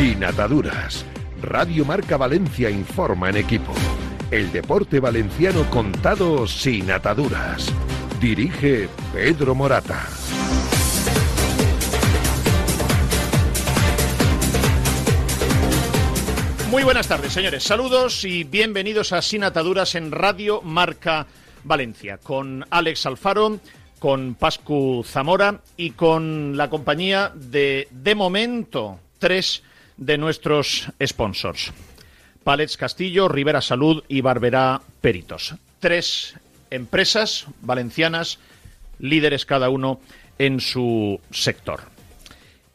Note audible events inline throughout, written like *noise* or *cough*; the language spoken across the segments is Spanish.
Sin ataduras. Radio Marca Valencia informa en equipo. El deporte valenciano contado sin ataduras. Dirige Pedro Morata. Muy buenas tardes, señores. Saludos y bienvenidos a Sin Ataduras en Radio Marca Valencia, con Alex Alfaro, con Pascu Zamora y con la compañía de, de momento, tres de nuestros sponsors. Palets Castillo, Rivera Salud y Barberá Peritos. Tres empresas valencianas, líderes cada uno en su sector.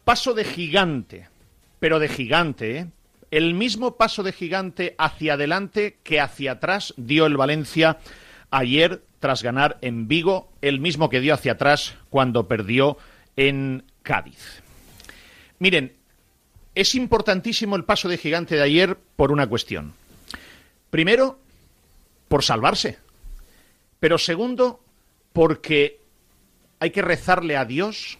Paso de gigante, pero de gigante, ¿eh? el mismo paso de gigante hacia adelante que hacia atrás dio el Valencia ayer tras ganar en Vigo, el mismo que dio hacia atrás cuando perdió en Cádiz. Miren, es importantísimo el paso de gigante de ayer por una cuestión. Primero, por salvarse. Pero segundo, porque hay que rezarle a Dios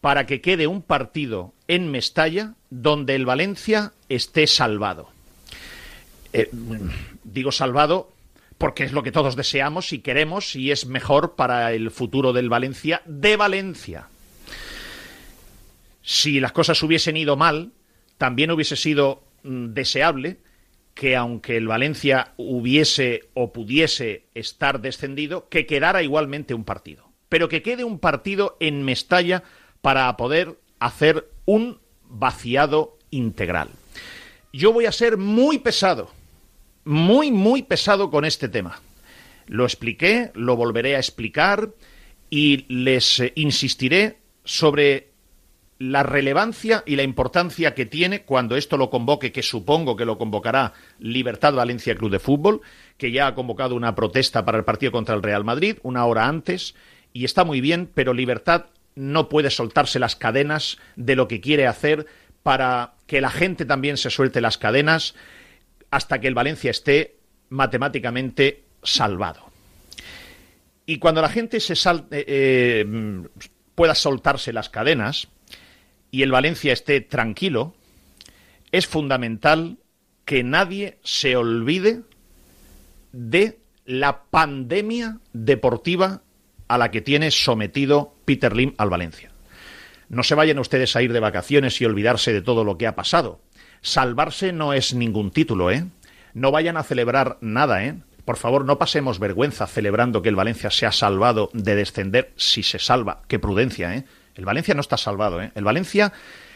para que quede un partido en Mestalla donde el Valencia esté salvado. Eh, digo salvado porque es lo que todos deseamos y queremos y es mejor para el futuro del Valencia de Valencia. Si las cosas hubiesen ido mal, también hubiese sido mm, deseable que aunque el Valencia hubiese o pudiese estar descendido, que quedara igualmente un partido. Pero que quede un partido en Mestalla para poder hacer un vaciado integral. Yo voy a ser muy pesado, muy, muy pesado con este tema. Lo expliqué, lo volveré a explicar y les eh, insistiré sobre la relevancia y la importancia que tiene cuando esto lo convoque, que supongo que lo convocará Libertad Valencia Club de Fútbol, que ya ha convocado una protesta para el partido contra el Real Madrid una hora antes, y está muy bien, pero Libertad no puede soltarse las cadenas de lo que quiere hacer para que la gente también se suelte las cadenas hasta que el Valencia esté matemáticamente salvado. Y cuando la gente se sal, eh, eh, pueda soltarse las cadenas y el Valencia esté tranquilo, es fundamental que nadie se olvide de la pandemia deportiva a la que tiene sometido Peter Lim al Valencia. No se vayan ustedes a ir de vacaciones y olvidarse de todo lo que ha pasado. Salvarse no es ningún título, ¿eh? No vayan a celebrar nada, ¿eh? Por favor, no pasemos vergüenza celebrando que el Valencia se ha salvado de descender si se salva. Qué prudencia, ¿eh? El Valencia no está salvado, ¿eh? El Valencia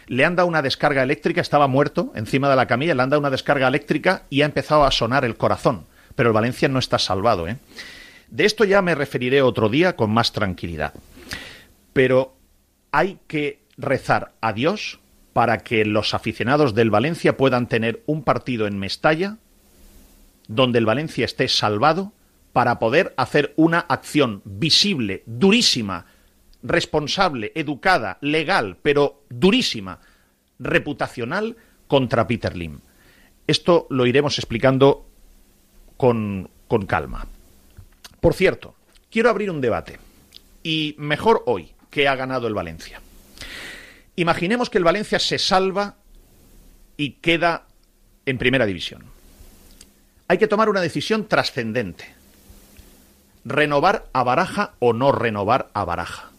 le han dado una descarga eléctrica, estaba muerto encima de la camilla, le han dado una descarga eléctrica y ha empezado a sonar el corazón. Pero el Valencia no está salvado, ¿eh? De esto ya me referiré otro día con más tranquilidad. Pero hay que rezar a Dios para que los aficionados del Valencia puedan tener un partido en Mestalla donde el Valencia esté salvado para poder hacer una acción visible, durísima, responsable, educada, legal, pero durísima, reputacional contra Peter Lim. Esto lo iremos explicando con, con calma. Por cierto, quiero abrir un debate. Y mejor hoy que ha ganado el Valencia. Imaginemos que el Valencia se salva y queda en primera división. Hay que tomar una decisión trascendente. Renovar a Baraja o no renovar a Baraja.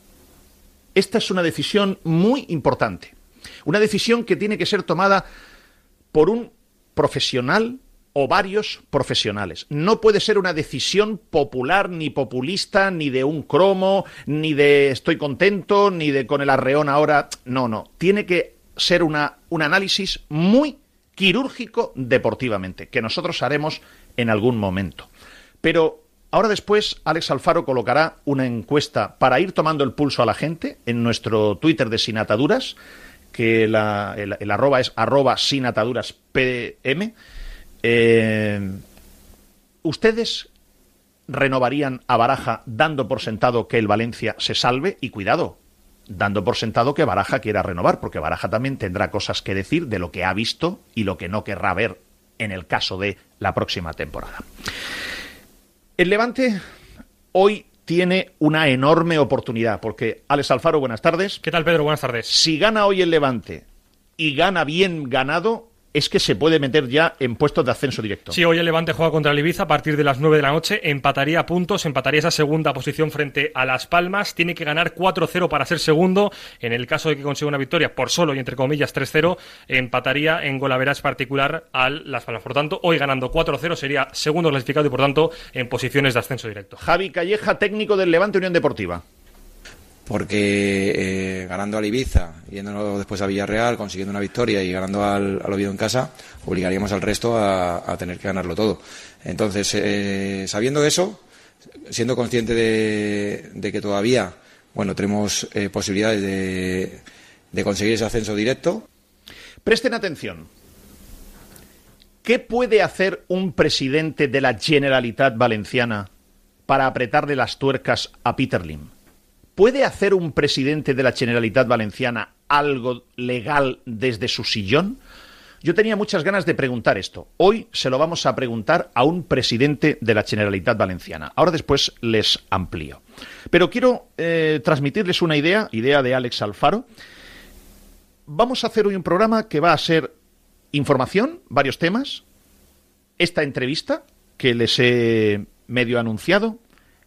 Esta es una decisión muy importante. Una decisión que tiene que ser tomada por un profesional o varios profesionales. No puede ser una decisión popular, ni populista, ni de un cromo, ni de estoy contento, ni de con el arreón ahora. No, no. Tiene que ser una, un análisis muy quirúrgico deportivamente, que nosotros haremos en algún momento. Pero ahora después Alex Alfaro colocará una encuesta para ir tomando el pulso a la gente en nuestro Twitter de Sinataduras, que la, el, arroba es arroba sinataduras pm eh, ¿Ustedes renovarían a Baraja dando por sentado que el Valencia se salve? Y cuidado, dando por sentado que Baraja quiera renovar, porque Baraja también tendrá cosas que decir de lo que ha visto y lo que no querrá ver en el caso de la próxima temporada. El Levante hoy tiene una enorme oportunidad, porque Alex Alfaro, buenas tardes. ¿Qué tal, Pedro? Buenas tardes. Si gana hoy el Levante y gana bien ganado, es que se puede meter ya en puestos de ascenso directo. Sí, hoy el Levante juega contra el Ibiza a partir de las 9 de la noche, empataría puntos, empataría esa segunda posición frente a Las Palmas, tiene que ganar 4-0 para ser segundo, en el caso de que consiga una victoria por solo y entre comillas 3-0, empataría en golaveras particular al Las Palmas. Por tanto, hoy ganando 4-0 sería segundo clasificado y por tanto en posiciones de ascenso directo. Javi Calleja, técnico del Levante Unión Deportiva porque eh, ganando al Ibiza, yéndonos después a Villarreal, consiguiendo una victoria y ganando al, Oviedo en casa, obligaríamos al resto a, tener que ganarlo todo. Entonces, eh, sabiendo eso, siendo consciente de, que todavía, bueno, tenemos eh, posibilidades de, de conseguir ese ascenso directo. Presten atención. ¿Qué puede hacer un presidente de la Generalitat Valenciana para apretarle las tuercas a Peter Lim? ¿Puede hacer un presidente de la Generalitat Valenciana algo legal desde su sillón? Yo tenía muchas ganas de preguntar esto. Hoy se lo vamos a preguntar a un presidente de la Generalitat Valenciana. Ahora después les amplío. Pero quiero eh, transmitirles una idea, idea de Alex Alfaro. Vamos a hacer hoy un programa que va a ser información, varios temas, esta entrevista que les he medio anunciado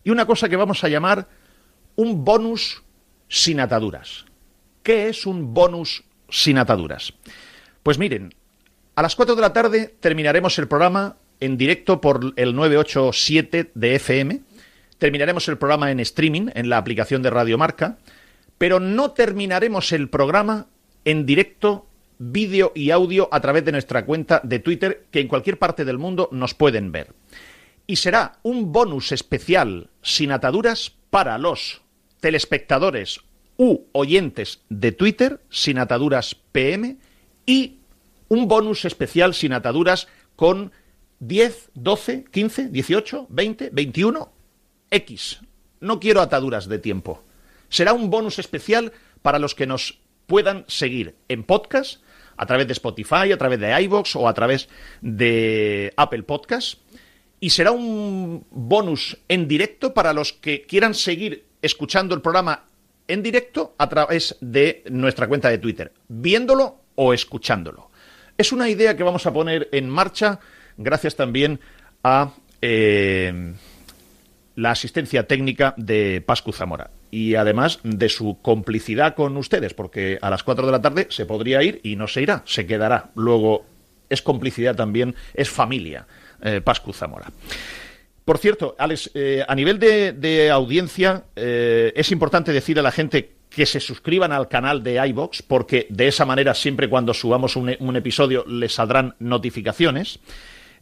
y una cosa que vamos a llamar un bonus sin ataduras. ¿Qué es un bonus sin ataduras? Pues miren, a las 4 de la tarde terminaremos el programa en directo por el 987 de FM. Terminaremos el programa en streaming en la aplicación de Radio Marca, pero no terminaremos el programa en directo, vídeo y audio a través de nuestra cuenta de Twitter, que en cualquier parte del mundo nos pueden ver. Y será un bonus especial sin ataduras para los telespectadores u oyentes de Twitter sin ataduras PM y un bonus especial sin ataduras con 10, 12, 15, 18, 20, 21 X. No quiero ataduras de tiempo. Será un bonus especial para los que nos puedan seguir en podcast, a través de Spotify, a través de iVoox o a través de Apple Podcast. Y será un bonus en directo para los que quieran seguir escuchando el programa en directo a través de nuestra cuenta de Twitter, viéndolo o escuchándolo. Es una idea que vamos a poner en marcha gracias también a eh, la asistencia técnica de Pascu Zamora y además de su complicidad con ustedes, porque a las 4 de la tarde se podría ir y no se irá, se quedará. Luego es complicidad también, es familia, eh, Pascu Zamora. Por cierto, Alex, eh, a nivel de, audiencia, eh, es importante decir a la gente que se suscriban al canal de iBox, porque de esa manera, siempre cuando subamos un episodio, les saldrán notificaciones.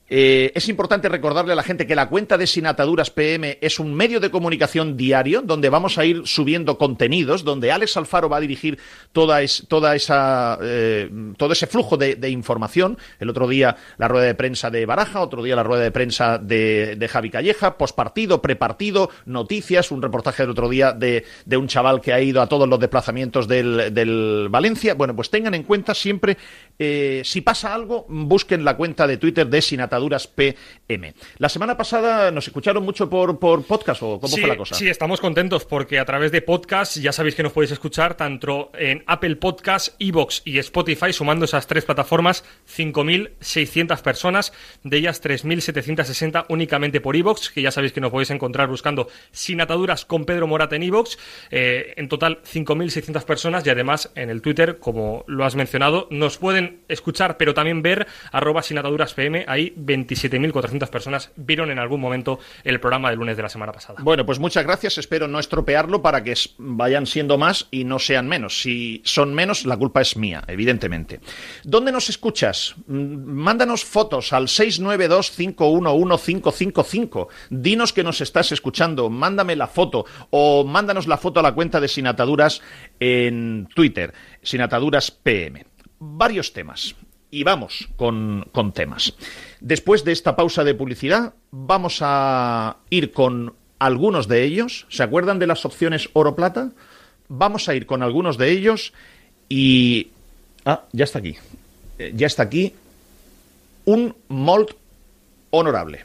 Eh, es importante recordarle a la gente que la cuenta de Sin Ataduras PM es un medio de comunicación diario donde vamos a ir subiendo contenidos, donde Alex Alfaro va a dirigir toda, esa, eh, todo ese flujo de, información. El otro día la rueda de prensa de Baraja, otro día la rueda de prensa de, de Javi Calleja, pospartido, prepartido, noticias, un reportaje del otro día de, un chaval que ha ido a todos los desplazamientos del, Valencia. Bueno, pues tengan en cuenta siempre, eh, si pasa algo, busquen la cuenta de Twitter de Sin Ataduras PM. La semana pasada nos escucharon mucho por, por podcast o cómo fue la cosa. Sí, estamos contentos porque a través de podcast ya sabéis que nos podéis escuchar tanto en Apple Podcast, Evox y Spotify, sumando esas tres plataformas, 5.600 personas, de ellas 3.760 únicamente por Evox, que ya sabéis que nos podéis encontrar buscando Sin Ataduras con Pedro Morata en Evox. Eh, en total, 5.600 personas y además en el Twitter, como lo has mencionado, nos pueden escuchar pero también ver arroba sin ataduras PM, ahí 27.400 personas vieron en algún momento el programa de lunes de la semana pasada. Bueno, pues muchas gracias. Espero no estropearlo para que vayan siendo más y no sean menos. Si son menos, la culpa es mía, evidentemente. ¿Dónde nos escuchas? Mm, mándanos fotos al 692-511-555. Dinos que nos estás escuchando. Mándame la foto o mándanos la foto a la cuenta de Sinataduras en Twitter, Sinataduras PM. Varios temas y vamos con, temas. Después de esta pausa de publicidad, vamos a ir con algunos de ellos. ¿Se acuerdan de las opciones oro-plata? Vamos a ir con algunos de ellos y... Ah, ya está aquí. Eh, ya está aquí un molt honorable.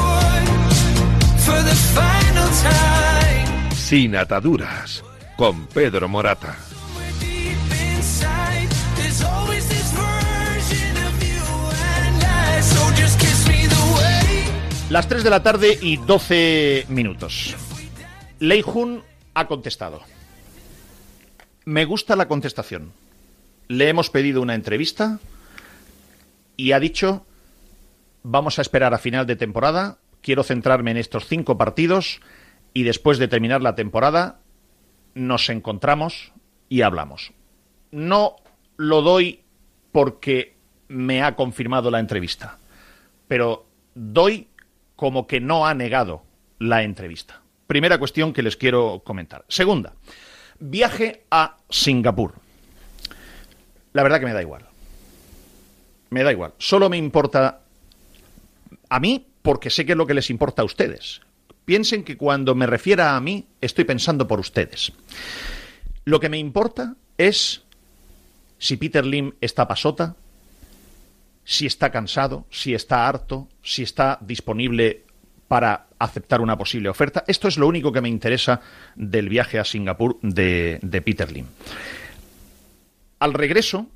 Sin ataduras, con Pedro Morata. Las 3 de la tarde y 12 minutos. Lei Jun ha contestado. Me gusta la contestación. Le hemos pedido una entrevista y ha dicho, vamos a esperar a final de temporada, quiero centrarme en estos cinco partidos y después de terminar la temporada nos encontramos y hablamos. No lo doy porque me ha confirmado la entrevista, pero doy como que no ha negado la entrevista. Primera cuestión que les quiero comentar. Segunda, viaje a Singapur. La verdad que me da igual. Me da igual. Solo me importa a mí porque sé que es lo que les importa a ustedes. Piensen que cuando me refiera a mí, estoy pensando por ustedes. Lo que me importa es si Peter Lim está pasota, si está cansado, si está harto, si está disponible para aceptar una posible oferta. Esto es lo único que me interesa del viaje a Singapur de, de Peter Lim. Al regreso,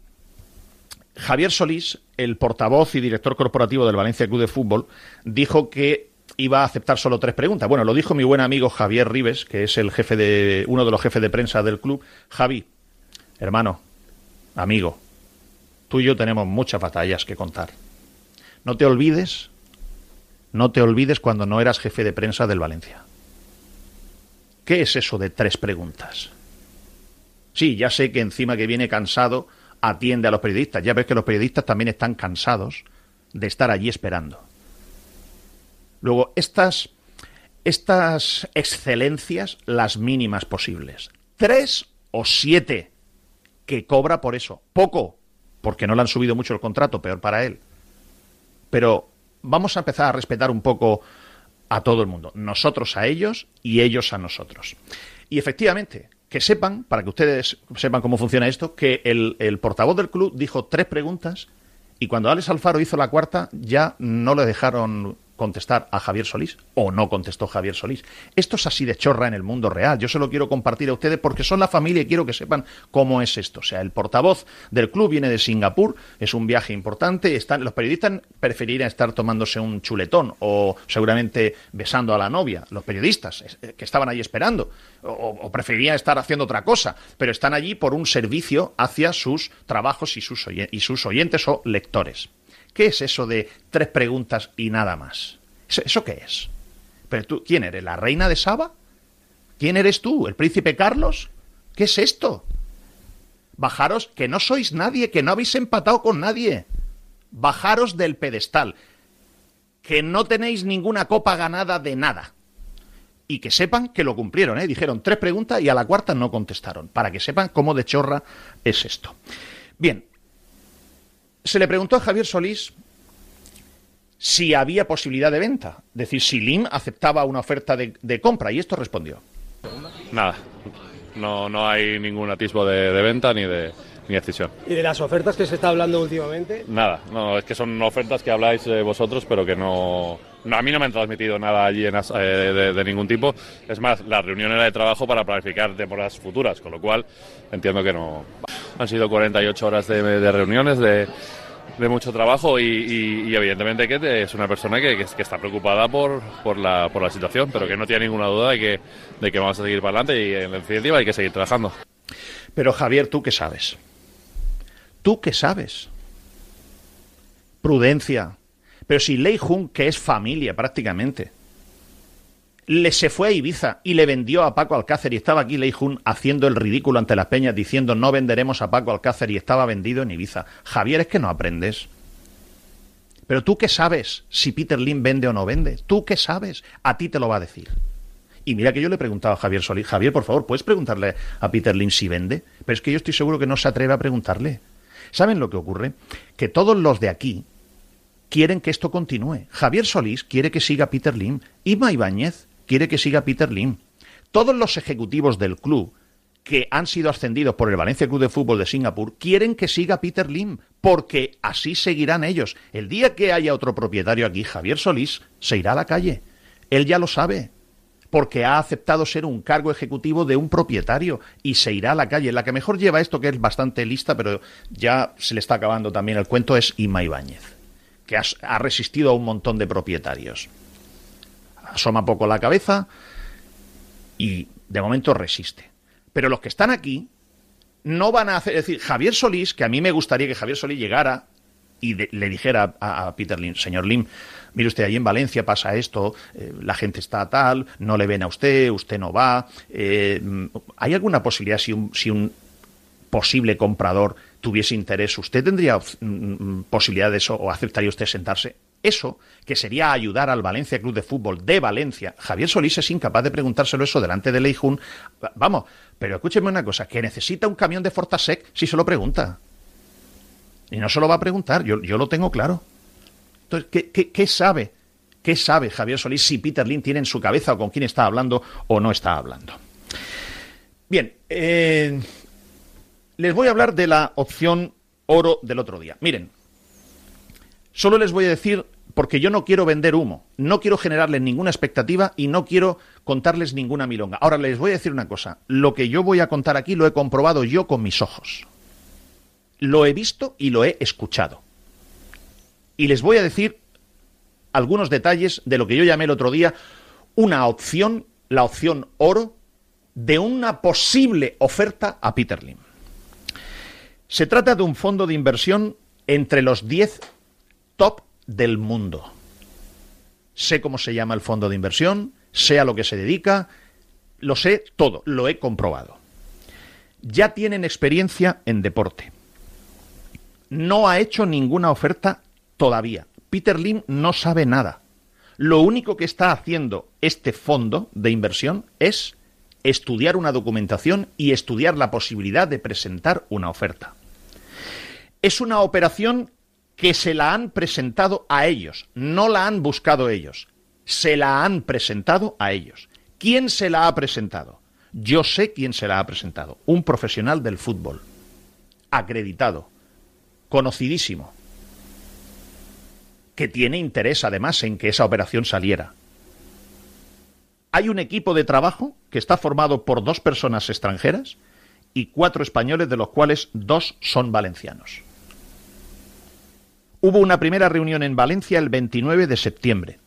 Javier Solís, el portavoz y director corporativo del Valencia Club de Fútbol, dijo que iba a aceptar solo tres preguntas. Bueno, lo dijo mi buen amigo Javier Rives, que es el jefe de uno de los jefes de prensa del club. Javi, hermano, amigo, tú y yo tenemos muchas batallas que contar. No te olvides, no te olvides cuando no eras jefe de prensa del Valencia. ¿Qué es eso de tres preguntas? Sí, ya sé que encima que viene cansado atiende a los periodistas. Ya ves que los periodistas también están cansados de estar allí esperando. Luego, estas, estas excelencias, las mínimas posibles. Tres o siete que cobra por eso. Poco, porque no le han subido mucho el contrato, peor para él. Pero vamos a empezar a respetar un poco a todo el mundo. Nosotros a ellos y ellos a nosotros. Y efectivamente, que sepan, para que ustedes sepan cómo funciona esto, que el, el, portavoz del club dijo tres preguntas y cuando Alex Alfaro hizo la cuarta ya no le dejaron contestar a Javier Solís o no contestó Javier Solís. Esto es así de chorra en el mundo real. Yo se lo quiero compartir a ustedes porque son la familia y quiero que sepan cómo es esto. O sea, el portavoz del club viene de Singapur, es un viaje importante. Están, los periodistas preferirían estar tomándose un chuletón o seguramente besando a la novia. Los periodistas eh, que estaban allí esperando o, o preferirían estar haciendo otra cosa, pero están allí por un servicio hacia sus trabajos y sus, y sus oyentes o lectores. ¿Qué es eso de tres preguntas y nada más? ¿Eso qué es? ¿Pero tú, quién eres? ¿La reina de Saba? ¿Quién eres tú? ¿El príncipe Carlos? ¿Qué es esto? Bajaros, que no sois nadie, que no habéis empatado con nadie. Bajaros del pedestal. Que no tenéis ninguna copa ganada de nada. Y que sepan que lo cumplieron, ¿eh? Dijeron tres preguntas y a la cuarta no contestaron. Para que sepan cómo de chorra es esto. Bien, se le preguntó a Javier Solís si había posibilidad de venta, es decir, si LIM aceptaba una oferta de, de compra, y esto respondió. Nada, no, no hay ningún atisbo de, de venta ni de, ni decisión. ¿Y de las ofertas que se está hablando últimamente? Nada, no, es que son ofertas que habláis eh, vosotros, pero que no, no, A mí no me han transmitido nada allí en, eh, de, de, ningún tipo. Es más, la reunión era de trabajo para planificar temporadas futuras, con lo cual entiendo que no. Han sido 48 horas de, reuniones, de mucho trabajo y, evidentemente que es una persona que, está preocupada por, por, la, por la situación, pero que no tiene ninguna duda de que, de que vamos a seguir para adelante y en definitiva hay que seguir trabajando. Pero Javier, ¿tú qué sabes? ¿Tú qué sabes? Prudencia. Pero si Lei Jun, que es familia prácticamente, le se fue a Ibiza y le vendió a Paco Alcácer y estaba aquí Lei Jun haciendo el ridículo ante las peñas diciendo no venderemos a Paco Alcácer y estaba vendido en Ibiza. Javier, es que no aprendes. Pero tú qué sabes si Peter Lim vende o no vende. Tú qué sabes. A ti te lo va a decir. Y mira que yo le he preguntado a Javier Solís, Javier, por favor, ¿puedes preguntarle a Peter Lim si vende? Pero es que yo estoy seguro que no se atreve a preguntarle. ¿Saben lo que ocurre? Que todos los de aquí quieren que esto continúe. Javier Solís quiere que siga Peter Lim. Ima Ibáñez quiere que siga Peter Lim. Todos los ejecutivos del club que han sido ascendidos por el Valencia Club de Fútbol de Singapur quieren que siga Peter Lim, porque así seguirán ellos. El día que haya otro propietario aquí, Javier Solís, se irá a la calle. Él ya lo sabe, porque ha aceptado ser un cargo ejecutivo de un propietario y se irá a la calle. La que mejor lleva esto, que es bastante lista, pero ya se le está acabando también el cuento, es Ima Ibáñez, que ha resistido a un montón de propietarios asoma poco la cabeza y de momento resiste. Pero los que están aquí no van a hacer, es decir, Javier Solís, que a mí me gustaría que Javier Solís llegara y le dijera a, Peter Lim, señor Lim, mire usted, ahí en Valencia pasa esto, eh, la gente está tal, no le ven a usted, usted no va. Eh, ¿Hay alguna posibilidad si un, si un posible comprador tuviese interés, usted tendría mm, mm, posibilidad de eso o aceptaría usted sentarse? Eso, que sería ayudar al Valencia Club de Fútbol de Valencia, Javier Solís es incapaz de preguntárselo eso delante de Leijun. Vamos, pero escúcheme una cosa, que necesita un camión de Fortasec si se lo pregunta. Y no se lo va a preguntar, yo, lo tengo claro. Entonces, ¿qué, sabe? ¿Qué sabe Javier Solís si Peter Lin tiene en su cabeza o con quién está hablando o no está hablando? Bien, eh, les voy a hablar de la opción oro del otro día. Miren, solo les voy a decir porque yo no quiero vender humo, no quiero generarles ninguna expectativa y no quiero contarles ninguna milonga. Ahora les voy a decir una cosa, lo que yo voy a contar aquí lo he comprobado yo con mis ojos. Lo he visto y lo he escuchado. Y les voy a decir algunos detalles de lo que yo llamé el otro día una opción, la opción oro, de una posible oferta a Peter Lim. Se trata de un fondo de inversión entre los 10 top del mundo. Sé cómo se llama el fondo de inversión, sé a lo que se dedica, lo sé todo, lo he comprobado. Ya tienen experiencia en deporte. No ha hecho ninguna oferta todavía. Peter Lim no sabe nada. Lo único que está haciendo este fondo de inversión es estudiar una documentación y estudiar la posibilidad de presentar una oferta. Es una operación que se la han presentado a ellos, no la han buscado ellos, se la han presentado a ellos. ¿Quién se la ha presentado? Yo sé quién se la ha presentado, un profesional del fútbol, acreditado, conocidísimo, que tiene interés además en que esa operación saliera. Hay un equipo de trabajo que está formado por dos personas extranjeras y cuatro españoles, de los cuales dos son valencianos. Hubo una primera reunión en Valencia el 29 de septiembre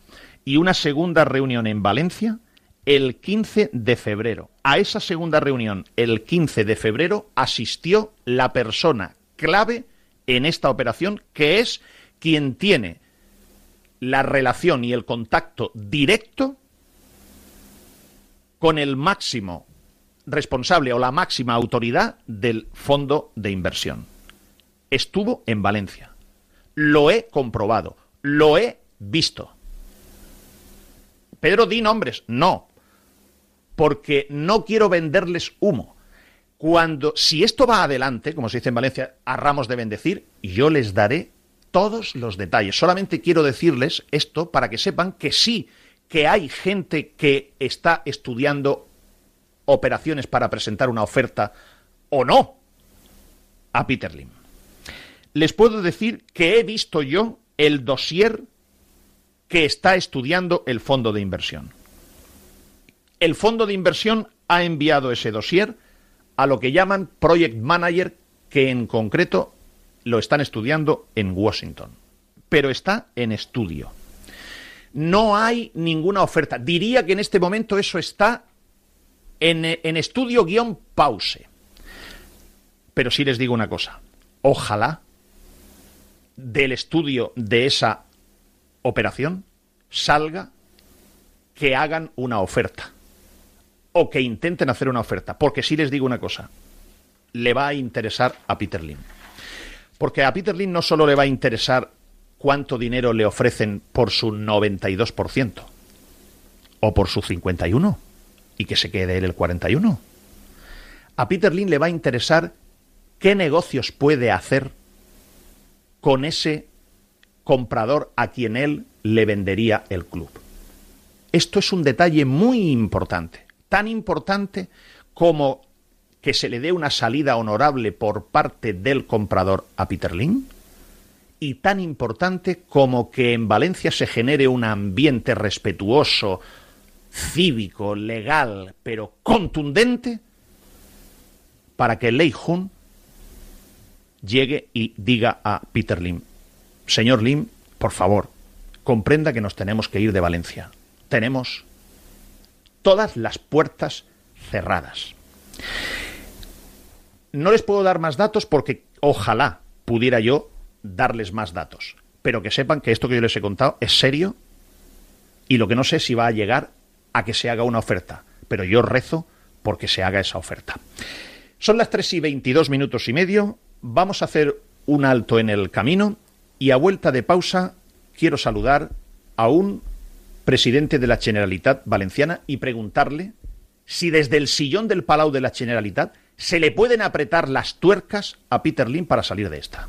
y una segunda reunión en Valencia el 15 de febrero. A esa segunda reunión, el 15 de febrero, asistió la persona clave en esta operación, que es quien tiene la relación y el contacto directo con el máximo responsable o la máxima autoridad del fondo de inversión. Estuvo en Valencia. Lo he comprobado, lo he visto. Pedro, di nombres. No, porque no quiero venderles humo. Cuando, si esto va adelante, como se dice en Valencia, a ramos de bendecir, yo les daré todos los detalles. Solamente quiero decirles esto para que sepan que sí, que hay gente que está estudiando operaciones para presentar una oferta o no a Peter Lim les puedo decir que he visto yo el dossier que está estudiando el fondo de inversión. El fondo de inversión ha enviado ese dossier a lo que llaman Project Manager, que en concreto lo están estudiando en Washington, pero está en estudio. No hay ninguna oferta. Diría que en este momento eso está en, en estudio guion pause. Pero sí les digo una cosa. Ojalá del estudio de esa operación salga que hagan una oferta o que intenten hacer una oferta. Porque sí les digo una cosa, le va a interesar a Peter Lim. Porque a Peter Lim no solo le va a interesar cuánto dinero le ofrecen por su 92% o por su 51% y que se quede él el 41%. A Peter Lim le va a interesar qué negocios puede hacer con ese comprador a quien él le vendería el club. Esto es un detalle muy importante, tan importante como que se le dé una salida honorable por parte del comprador a Peter Lim y tan importante como que en Valencia se genere un ambiente respetuoso, cívico, legal, pero contundente para que Lei Jun llegue y diga a Peter Lim, señor Lim, por favor, comprenda que nos tenemos que ir de Valencia. Tenemos todas las puertas cerradas. No les puedo dar más datos porque ojalá pudiera yo darles más datos, pero que sepan que esto que yo les he contado es serio y lo que no sé si va a llegar a que se haga una oferta, pero yo rezo porque se haga esa oferta. Son las 3 y 22 minutos y medio, vamos a hacer un alto en el camino y a vuelta de pausa quiero saludar a un presidente de la Generalitat Valenciana y preguntarle si desde el sillón del Palau de la Generalitat se le pueden apretar las tuercas a Peter Lim para salir de esta.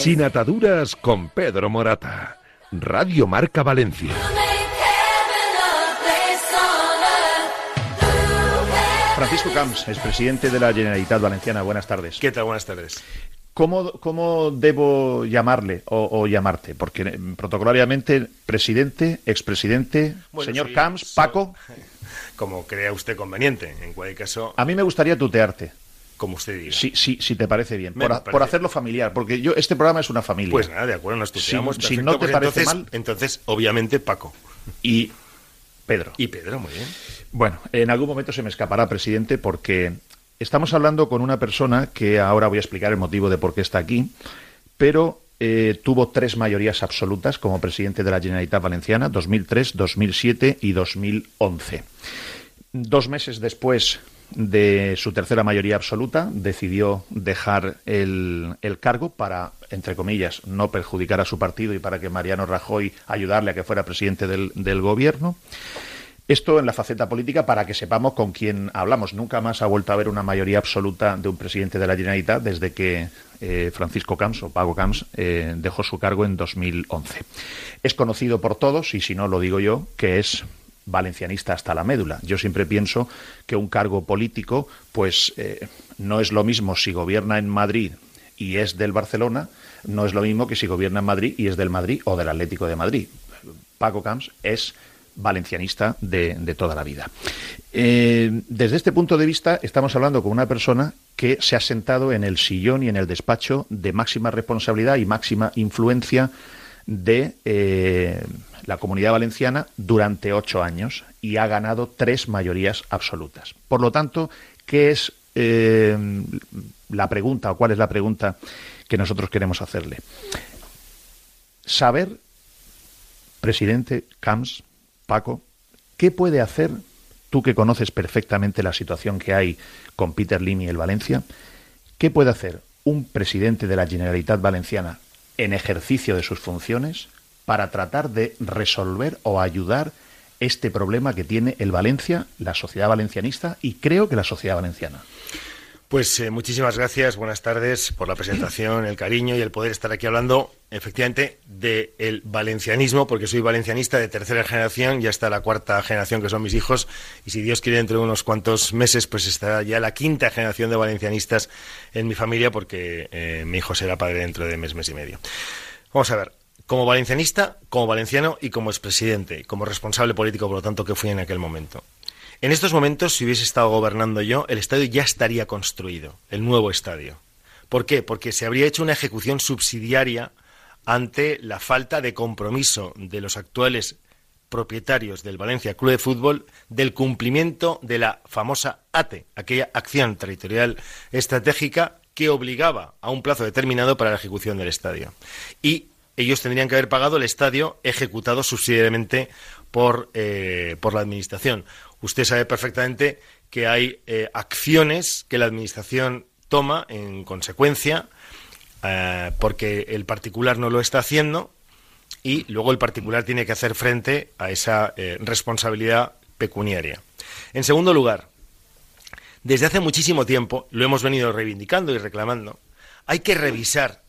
Sin ataduras con Pedro Morata. Radio Marca Valencia. Francisco Camps, expresidente de la Generalitat Valenciana. Buenas tardes. ¿Qué tal? Buenas tardes. ¿Cómo, cómo debo llamarle o, o llamarte? Porque eh, protocolariamente, presidente, expresidente, Bueno, señor sí, Camps, Paco. *laughs* Como crea usted conveniente. En cualquier caso, A mí me gustaría tutearte, como usted diga. si, si, si te parece bien, por, a- parece. por hacerlo familiar, porque yo este programa es una familia. Pues nada, de acuerdo, nos tuteamos. Si- si no te pues parece entonces, mal. Entonces, obviamente, Paco. Y Pedro. Y Pedro, muy bien. Bueno, en algún momento se me escapará, presidente, porque estamos hablando con una persona que ahora voy a explicar el motivo de por qué está aquí, pero eh, tuvo tres mayorías absolutas como presidente de la Generalitat Valenciana, 2003, 2007 y 2011. Dos meses después de su tercera mayoría absoluta, decidió dejar el, el cargo para, entre comillas, no perjudicar a su partido y para que Mariano Rajoy ayudarle a que fuera presidente del, del gobierno. Esto en la faceta política para que sepamos con quién hablamos. Nunca más ha vuelto a haber una mayoría absoluta de un presidente de la Generalitat desde que eh, Francisco Camps o Pago Camps eh, dejó su cargo en 2011. Es conocido por todos, y si no lo digo yo, que es valencianista hasta la médula. Yo siempre pienso que un cargo político, pues eh, no es lo mismo si gobierna en Madrid y es del Barcelona, no es lo mismo que si gobierna en Madrid y es del Madrid o del Atlético de Madrid. Paco Camps es valencianista de, toda la vida. Eh, desde este punto de vista, estamos hablando con una persona que se ha sentado en el sillón y en el despacho de máxima responsabilidad y máxima influencia de eh, la comunidad valenciana durante ocho años y ha ganado tres mayorías absolutas. Por lo tanto, ¿qué es eh, la pregunta o cuál es la pregunta que nosotros queremos hacerle? Saber, presidente Camps, Paco, ¿qué puede hacer tú que conoces perfectamente la situación que hay con Peter Lim y el Valencia? ¿Qué puede hacer un presidente de la Generalitat Valenciana en ejercicio de sus funciones para tratar de resolver o ayudar este problema que tiene el Valencia, la sociedad valencianista y creo que la sociedad valenciana. Pues eh, muchísimas gracias, buenas tardes por la presentación, el cariño y el poder estar aquí hablando efectivamente del valencianismo, porque soy valencianista de tercera generación, ya está la cuarta generación que son mis hijos, y si Dios quiere dentro de unos cuantos meses, pues estará ya la quinta generación de valencianistas en mi familia, porque eh, mi hijo será padre dentro de mes, mes y medio. Vamos a ver, como valencianista, como valenciano y como expresidente, como responsable político, por lo tanto, que fui en aquel momento. En estos momentos, si hubiese estado gobernando yo, el estadio ya estaría construido, el nuevo estadio. ¿Por qué? Porque se habría hecho una ejecución subsidiaria ante la falta de compromiso de los actuales propietarios del Valencia Club de Fútbol del cumplimiento de la famosa ATE, aquella acción territorial estratégica que obligaba a un plazo determinado para la ejecución del estadio. Y ellos tendrían que haber pagado el estadio ejecutado subsidiariamente por, eh, por la Administración. Usted sabe perfectamente que hay eh, acciones que la Administración toma en consecuencia eh, porque el particular no lo está haciendo y luego el particular tiene que hacer frente a esa responsabilidad pecuniaria. En segundo lugar, desde hace muchísimo tiempo, lo hemos venido reivindicando y reclamando, hay que revisar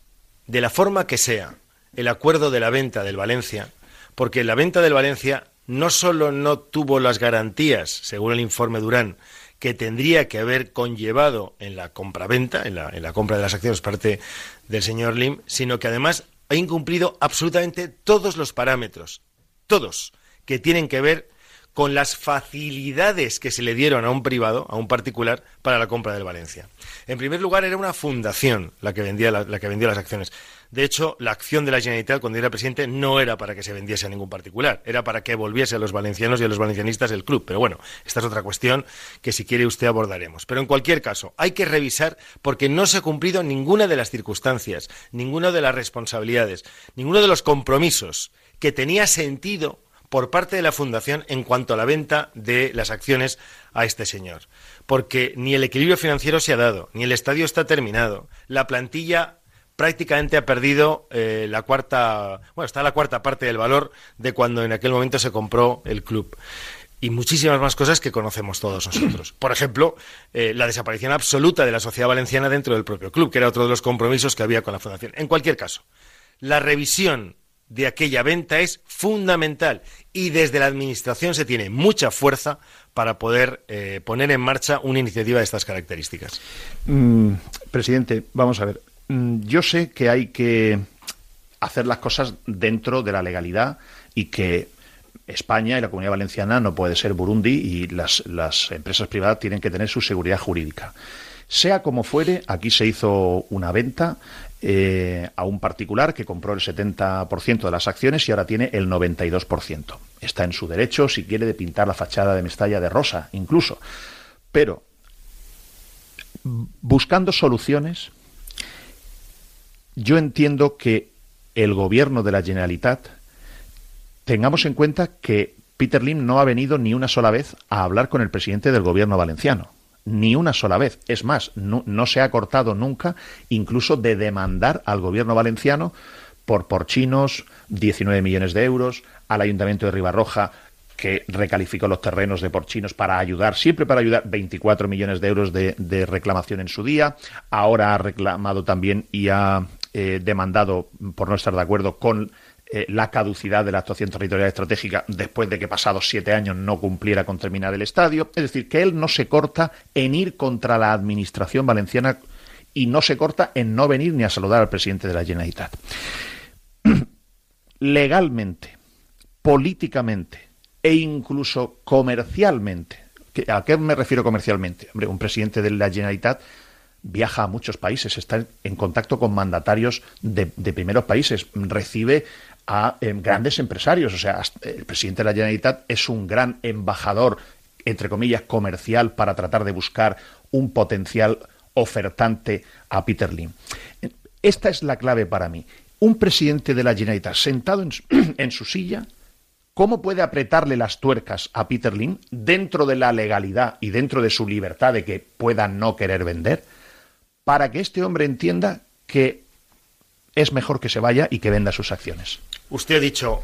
de la forma que sea el acuerdo de la venta del Valencia, porque la venta del Valencia no solo no tuvo las garantías, según el informe Durán, que tendría que haber conllevado en la compraventa, en la, en la compra de las acciones parte del señor Lim, sino que además ha incumplido absolutamente todos los parámetros, todos, que tienen que ver con las facilidades que se le dieron a un privado, a un particular, para la compra del Valencia. En primer lugar, era una fundación la que vendía, la que vendía las acciones. De hecho, la acción de la Generalitat cuando era presidente no era para que se vendiese a ningún particular, era para que volviese a los valencianos y a los valencianistas el club. Pero bueno, esta es otra cuestión que si quiere usted abordaremos. Pero en cualquier caso, hay que revisar porque no se ha cumplido ninguna de las circunstancias, ninguna de las responsabilidades, ninguno de los compromisos que tenía sentido por parte de la Fundación en cuanto a la venta de las acciones a este señor. Porque ni el equilibrio financiero se ha dado, ni el estadio está terminado, la plantilla prácticamente ha perdido eh, la cuarta, bueno, está la cuarta parte del valor de cuando en aquel momento se compró el club. Y muchísimas más cosas que conocemos todos nosotros. *clears throat* Por ejemplo, eh, la desaparición absoluta de la sociedad valenciana dentro del propio club, que era otro de los compromisos que había con la fundación. En cualquier caso, la revisión de aquella venta es fundamental y desde la Administración se tiene mucha fuerza para poder eh, poner en marcha una iniciativa de estas características. Mm, presidente, vamos a ver. Mm, yo sé que hay que hacer las cosas dentro de la legalidad y que España y la Comunidad Valenciana no puede ser Burundi y las, empresas privadas tienen que tener su seguridad jurídica. Sea como fuere, aquí se hizo una venta eh, a un particular que compró el 70% de las acciones y ahora tiene el 92%. Está en su derecho, si quiere, de pintar la fachada de Mestalla de rosa, incluso. Pero, buscando soluciones, yo entiendo que el gobierno de la Generalitat tengamos en cuenta que Peter Lim no ha venido ni una sola vez a hablar con el presidente del gobierno valenciano. Ni una sola vez. Es más, no, se ha cortado nunca incluso de demandar al gobierno valenciano por porchinos, 19 millones de euros, al ayuntamiento de Ribarroja que recalificó los terrenos de porchinos para ayudar, siempre para ayudar, 24 millones de euros de, de reclamación en su día. Ahora ha reclamado también y ha eh, demandado por no estar de acuerdo con eh, la caducidad de la actuación territorial estratégica después de que pasados siete años no cumpliera con terminar el estadio. Es decir, que él no se corta en ir contra la administración valenciana y no se corta en no venir ni a saludar al presidente de la Generalitat. *clears throat* Legalmente, políticamente e incluso comercialmente, ¿a qué me refiero comercialmente? Hombre, un presidente de la Generalitat viaja a muchos países, está en contacto con mandatarios de, primeros países, recibe a em, grandes empresarios. O sea, el presidente de la Generalitat es un gran embajador, entre comillas, comercial para tratar de buscar un potencial ofertante a Peter Lim. Esta es la clave para mí. Un presidente de la Generalitat sentado en su, *clears throat* silla, ¿cómo puede apretarle las tuercas a Peter Lim dentro de la legalidad y dentro de su libertad de que pueda no querer vender? Para que este hombre entienda que es mejor que se vaya y que venda sus acciones. Usted ha dicho,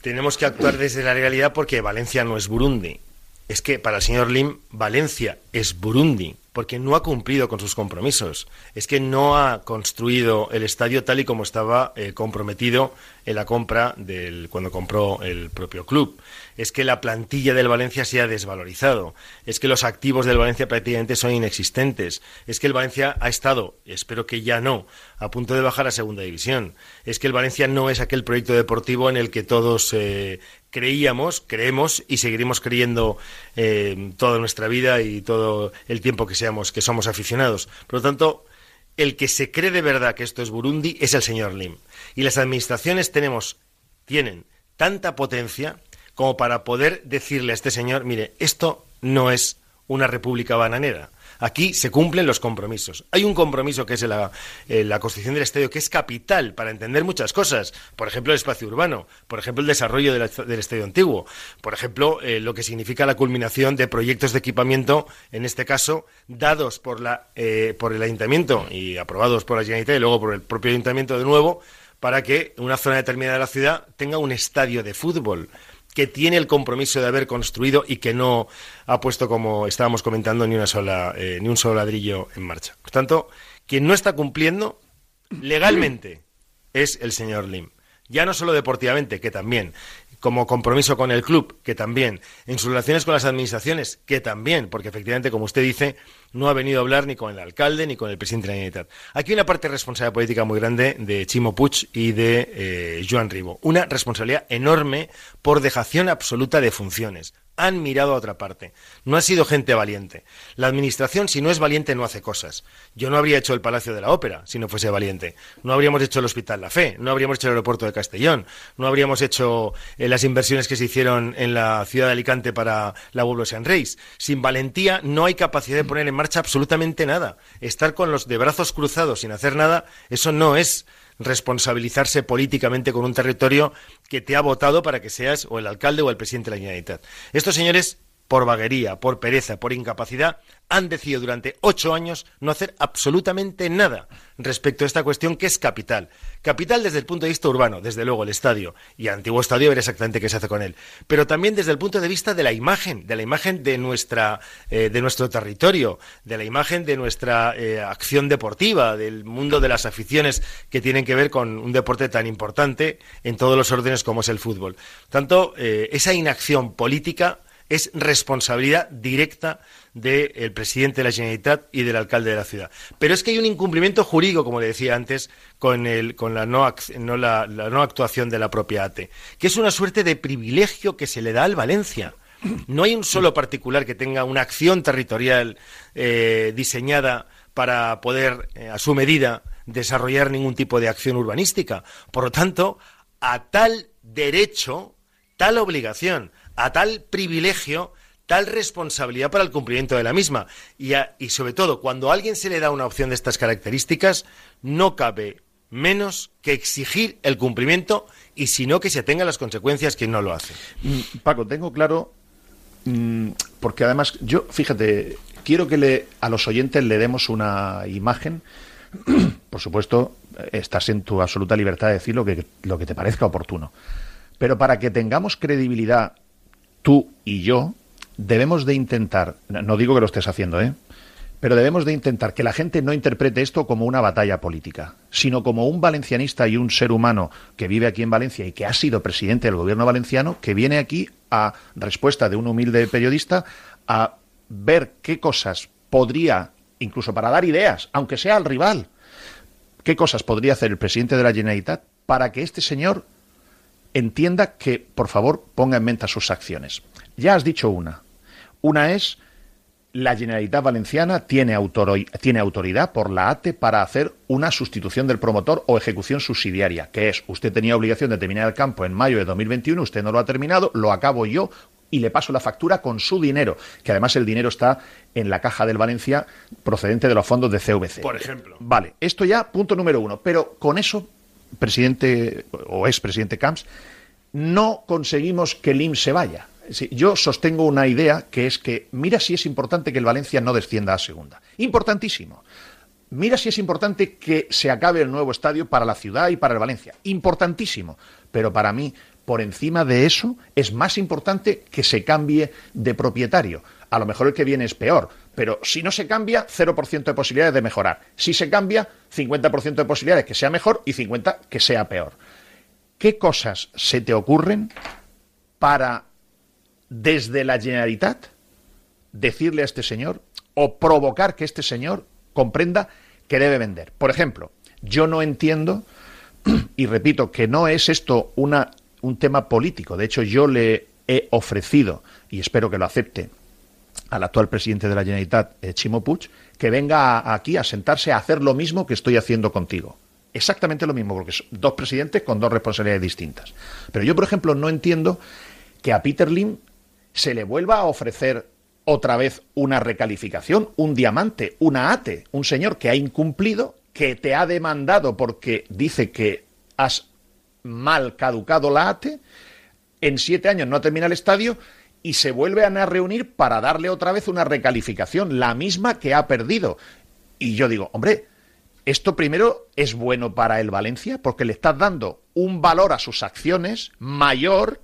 tenemos que actuar desde la legalidad porque Valencia no es Burundi. Es que para el señor Lim, Valencia es Burundi porque no ha cumplido con sus compromisos. Es que no ha construido el estadio tal y como estaba eh, comprometido en la compra del cuando compró el propio club. Es que la plantilla del Valencia se ha desvalorizado. Es que los activos del Valencia prácticamente son inexistentes. Es que el Valencia ha estado, espero que ya no, a punto de bajar a segunda división. Es que el Valencia no es aquel proyecto deportivo en el que todos eh, creíamos, creemos y seguiremos creyendo eh, toda nuestra vida y todo el tiempo que seamos, que somos aficionados. Por lo tanto, el que se cree de verdad que esto es Burundi es el señor Lim. Y las administraciones tenemos, tienen tanta potencia como para poder decirle a este señor, mire, esto no es una república bananera. Aquí se cumplen los compromisos. Hay un compromiso que es la, eh, la construcción del estadio, que es capital para entender muchas cosas. Por ejemplo, el espacio urbano, por ejemplo, el desarrollo del estadio antiguo, por ejemplo, eh, lo que significa la culminación de proyectos de equipamiento, en este caso, dados por, la, eh, por el ayuntamiento y aprobados por la Generalitat y luego por el propio ayuntamiento de nuevo, para que una zona determinada de la ciudad tenga un estadio de fútbol que tiene el compromiso de haber construido y que no ha puesto, como estábamos comentando, ni, una sola, eh, ni un solo ladrillo en marcha. Por tanto, quien no está cumpliendo legalmente es el señor Lim. Ya no solo deportivamente, que también, como compromiso con el club, que también, en sus relaciones con las administraciones, que también, porque efectivamente, como usted dice, no ha venido a hablar ni con el alcalde ni con el presidente de la Generalitat. Aquí hay una parte de responsabilidad política muy grande de Chimo Puig y de eh, Joan Ribo. Una responsabilidad enorme por dejación absoluta de funciones han mirado a otra parte. No ha sido gente valiente. La administración, si no es valiente, no hace cosas. Yo no habría hecho el Palacio de la Ópera si no fuese valiente. No habríamos hecho el Hospital La Fe. No habríamos hecho el aeropuerto de Castellón. No habríamos hecho eh, las inversiones que se hicieron en la ciudad de Alicante para la Vuelo San Reis. Sin valentía no hay capacidad de poner en marcha absolutamente nada. Estar con los de brazos cruzados sin hacer nada, eso no es responsabilizarse políticamente con un territorio que te ha votado para que seas o el alcalde o el presidente de la Generalitat. Estos señores por vaguería, por pereza, por incapacidad, han decidido durante ocho años no hacer absolutamente nada respecto a esta cuestión que es capital. Capital desde el punto de vista urbano, desde luego el estadio, y antiguo estadio ver exactamente qué se hace con él, pero también desde el punto de vista de la imagen, de la imagen de, nuestra, eh, de nuestro territorio, de la imagen de nuestra eh, acción deportiva, del mundo de las aficiones que tienen que ver con un deporte tan importante en todos los órdenes como es el fútbol. Tanto, eh, esa inacción política es responsabilidad directa del presidente de la Generalitat y del alcalde de la ciudad. Pero es que hay un incumplimiento jurídico, como le decía antes, con, el, con la, no, la, no actuación de la propia ATE, que es una suerte de privilegio que se le da al Valencia. No hay un solo particular que tenga una acción territorial eh, diseñada para poder, eh, a su medida, desarrollar ningún tipo de acción urbanística. Por lo tanto, a tal derecho, tal obligación, a tal privilegio, tal responsabilidad para el cumplimiento de la misma. Y, sobre todo, cuando a alguien se le da una opción de estas características, no cabe menos que exigir el cumplimiento y si no que se tengan las consecuencias quien no lo hace. Mm, Paco, tengo claro, mm, porque además yo, fíjate, quiero que le, a los oyentes le demos una imagen. *clears throat* Por supuesto, estás en tu absoluta libertad de decir que, lo que te parezca oportuno. Pero para que tengamos credibilidad tú y yo debemos de intentar, no digo que lo estés haciendo, ¿eh? pero debemos de intentar que la gente no interprete esto como una batalla política, sino como un valencianista y un ser humano que vive aquí en Valencia y que ha sido presidente del gobierno valenciano, que viene aquí a respuesta de un humilde periodista a ver qué cosas podría incluso para dar ideas, aunque sea al rival. ¿Qué cosas podría hacer el presidente de la Generalitat para que este señor entienda que, por favor, ponga en mente sus acciones? Ya has dicho una. Una es la Generalitat Valenciana tiene, tiene, autoridad por la ATE para hacer una sustitución del promotor o ejecución subsidiaria, que es, usted tenía obligación de terminar el campo en mayo de 2021, usted no lo ha terminado, lo acabo yo y le paso la factura con su dinero, que además el dinero está en la caja del Valencia procedente de los fondos de CVC. Por ejemplo. Vale, esto ya punto número uno, pero con eso, presidente o expresidente Camps, no conseguimos que el IM se vaya yo sostengo una idea que es que mira si es importante que el Valencia no descienda a segunda. Importantísimo. Mira si es importante que se acabe el nuevo estadio para la ciudad y para el Valencia. Importantísimo. Pero para mí, por encima de eso, es más importante que se cambie de propietario. A lo mejor el que viene es peor, pero si no se cambia, 0% de posibilidades de mejorar. Si se cambia, 50% de posibilidades que sea mejor y 50% que sea peor. ¿Qué cosas se te ocurren para desde la Generalitat decirle a este señor o provocar que este señor comprenda que debe vender. Por ejemplo, yo no entiendo, *clears throat* y repito, que no es esto una, un tema político. De hecho, yo le he ofrecido, y espero que lo acepte, al actual presidente de la Generalitat, eh, Chimo Puig, que venga aquí a sentarse a hacer lo mismo que estoy haciendo contigo. Exactamente lo mismo, porque son dos presidentes con dos responsabilidades distintas. Pero yo, por ejemplo, no entiendo que a Peter Lim se le vuelva a ofrecer otra vez una recalificación, un diamante, una ATE, un señor que ha incumplido, que te ha demandado porque dice que has mal caducado la ATE, en siete años no termina el estadio y se vuelven a reunir para darle otra vez una recalificación, la misma que ha perdido. Y yo digo, hombre, esto primero es bueno para el Valencia porque le estás dando un valor a sus acciones mayor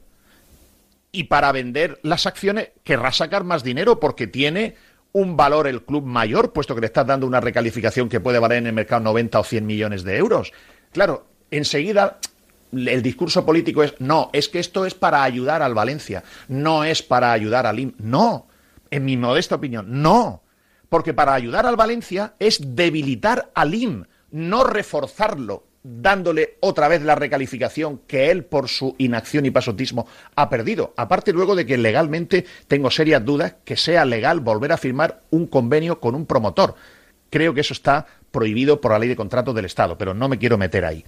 y para vender las acciones querrá sacar más dinero porque tiene un valor el club mayor, puesto que le estás dando una recalificación que puede valer en el mercado 90 o 100 millones de euros. Claro, enseguida el discurso político es, no, es que esto es para ayudar al Valencia, no es para ayudar al IM. No, en mi modesta opinión, no. Porque para ayudar al Valencia es debilitar al IM, no reforzarlo dándole otra vez la recalificación que él por su inacción y pasotismo ha perdido. Aparte luego de que legalmente tengo serias dudas que sea legal volver a firmar un convenio con un promotor. Creo que eso está prohibido por la ley de contratos del Estado, pero no me quiero meter ahí.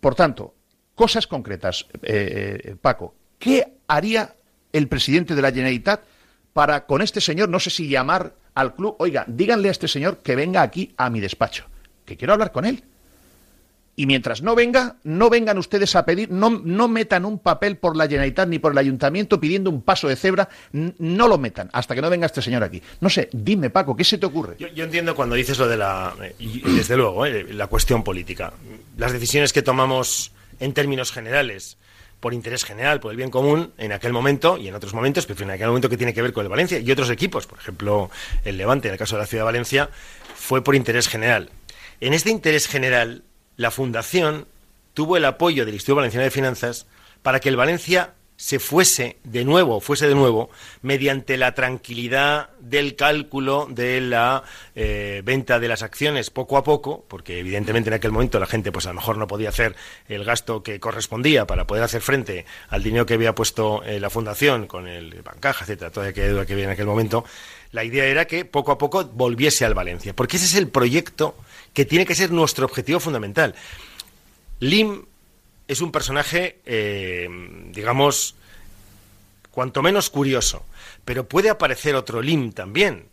Por tanto, cosas concretas, eh, eh, Paco. ¿Qué haría el presidente de la Generalitat para con este señor, no sé si llamar al club, oiga, díganle a este señor que venga aquí a mi despacho, que quiero hablar con él? Y mientras no venga, no vengan ustedes a pedir, no, no metan un papel por la Generalitat ni por el Ayuntamiento pidiendo un paso de cebra, no lo metan hasta que no venga este señor aquí. No sé, dime Paco, ¿qué se te ocurre? Yo, entiendo cuando dices lo de la, y desde luego, eh, la cuestión política. Las decisiones que tomamos en términos generales, por interés general, por el bien común, en aquel momento y en otros momentos, pero en aquel momento que tiene que ver con el Valencia y otros equipos, por ejemplo, el Levante, en el caso de la Ciudad de Valencia, fue por interés general. En este interés general, la Fundación tuvo el apoyo del Instituto Valenciano de Finanzas para que el Valencia se fuese de nuevo, fuese de nuevo, mediante la tranquilidad del cálculo de la eh, venta de las acciones poco a poco, porque evidentemente en aquel momento la gente pues a lo mejor no podía hacer el gasto que correspondía para poder hacer frente al dinero que había puesto eh, la fundación con el bancaja, etcétera, toda aquella deuda que había en aquel momento. La idea era que poco a poco volviese al Valencia, porque ese es el proyecto que tiene que ser nuestro objetivo fundamental. Lim es un personaje, eh, digamos, cuanto menos curioso, pero puede aparecer otro Lim también.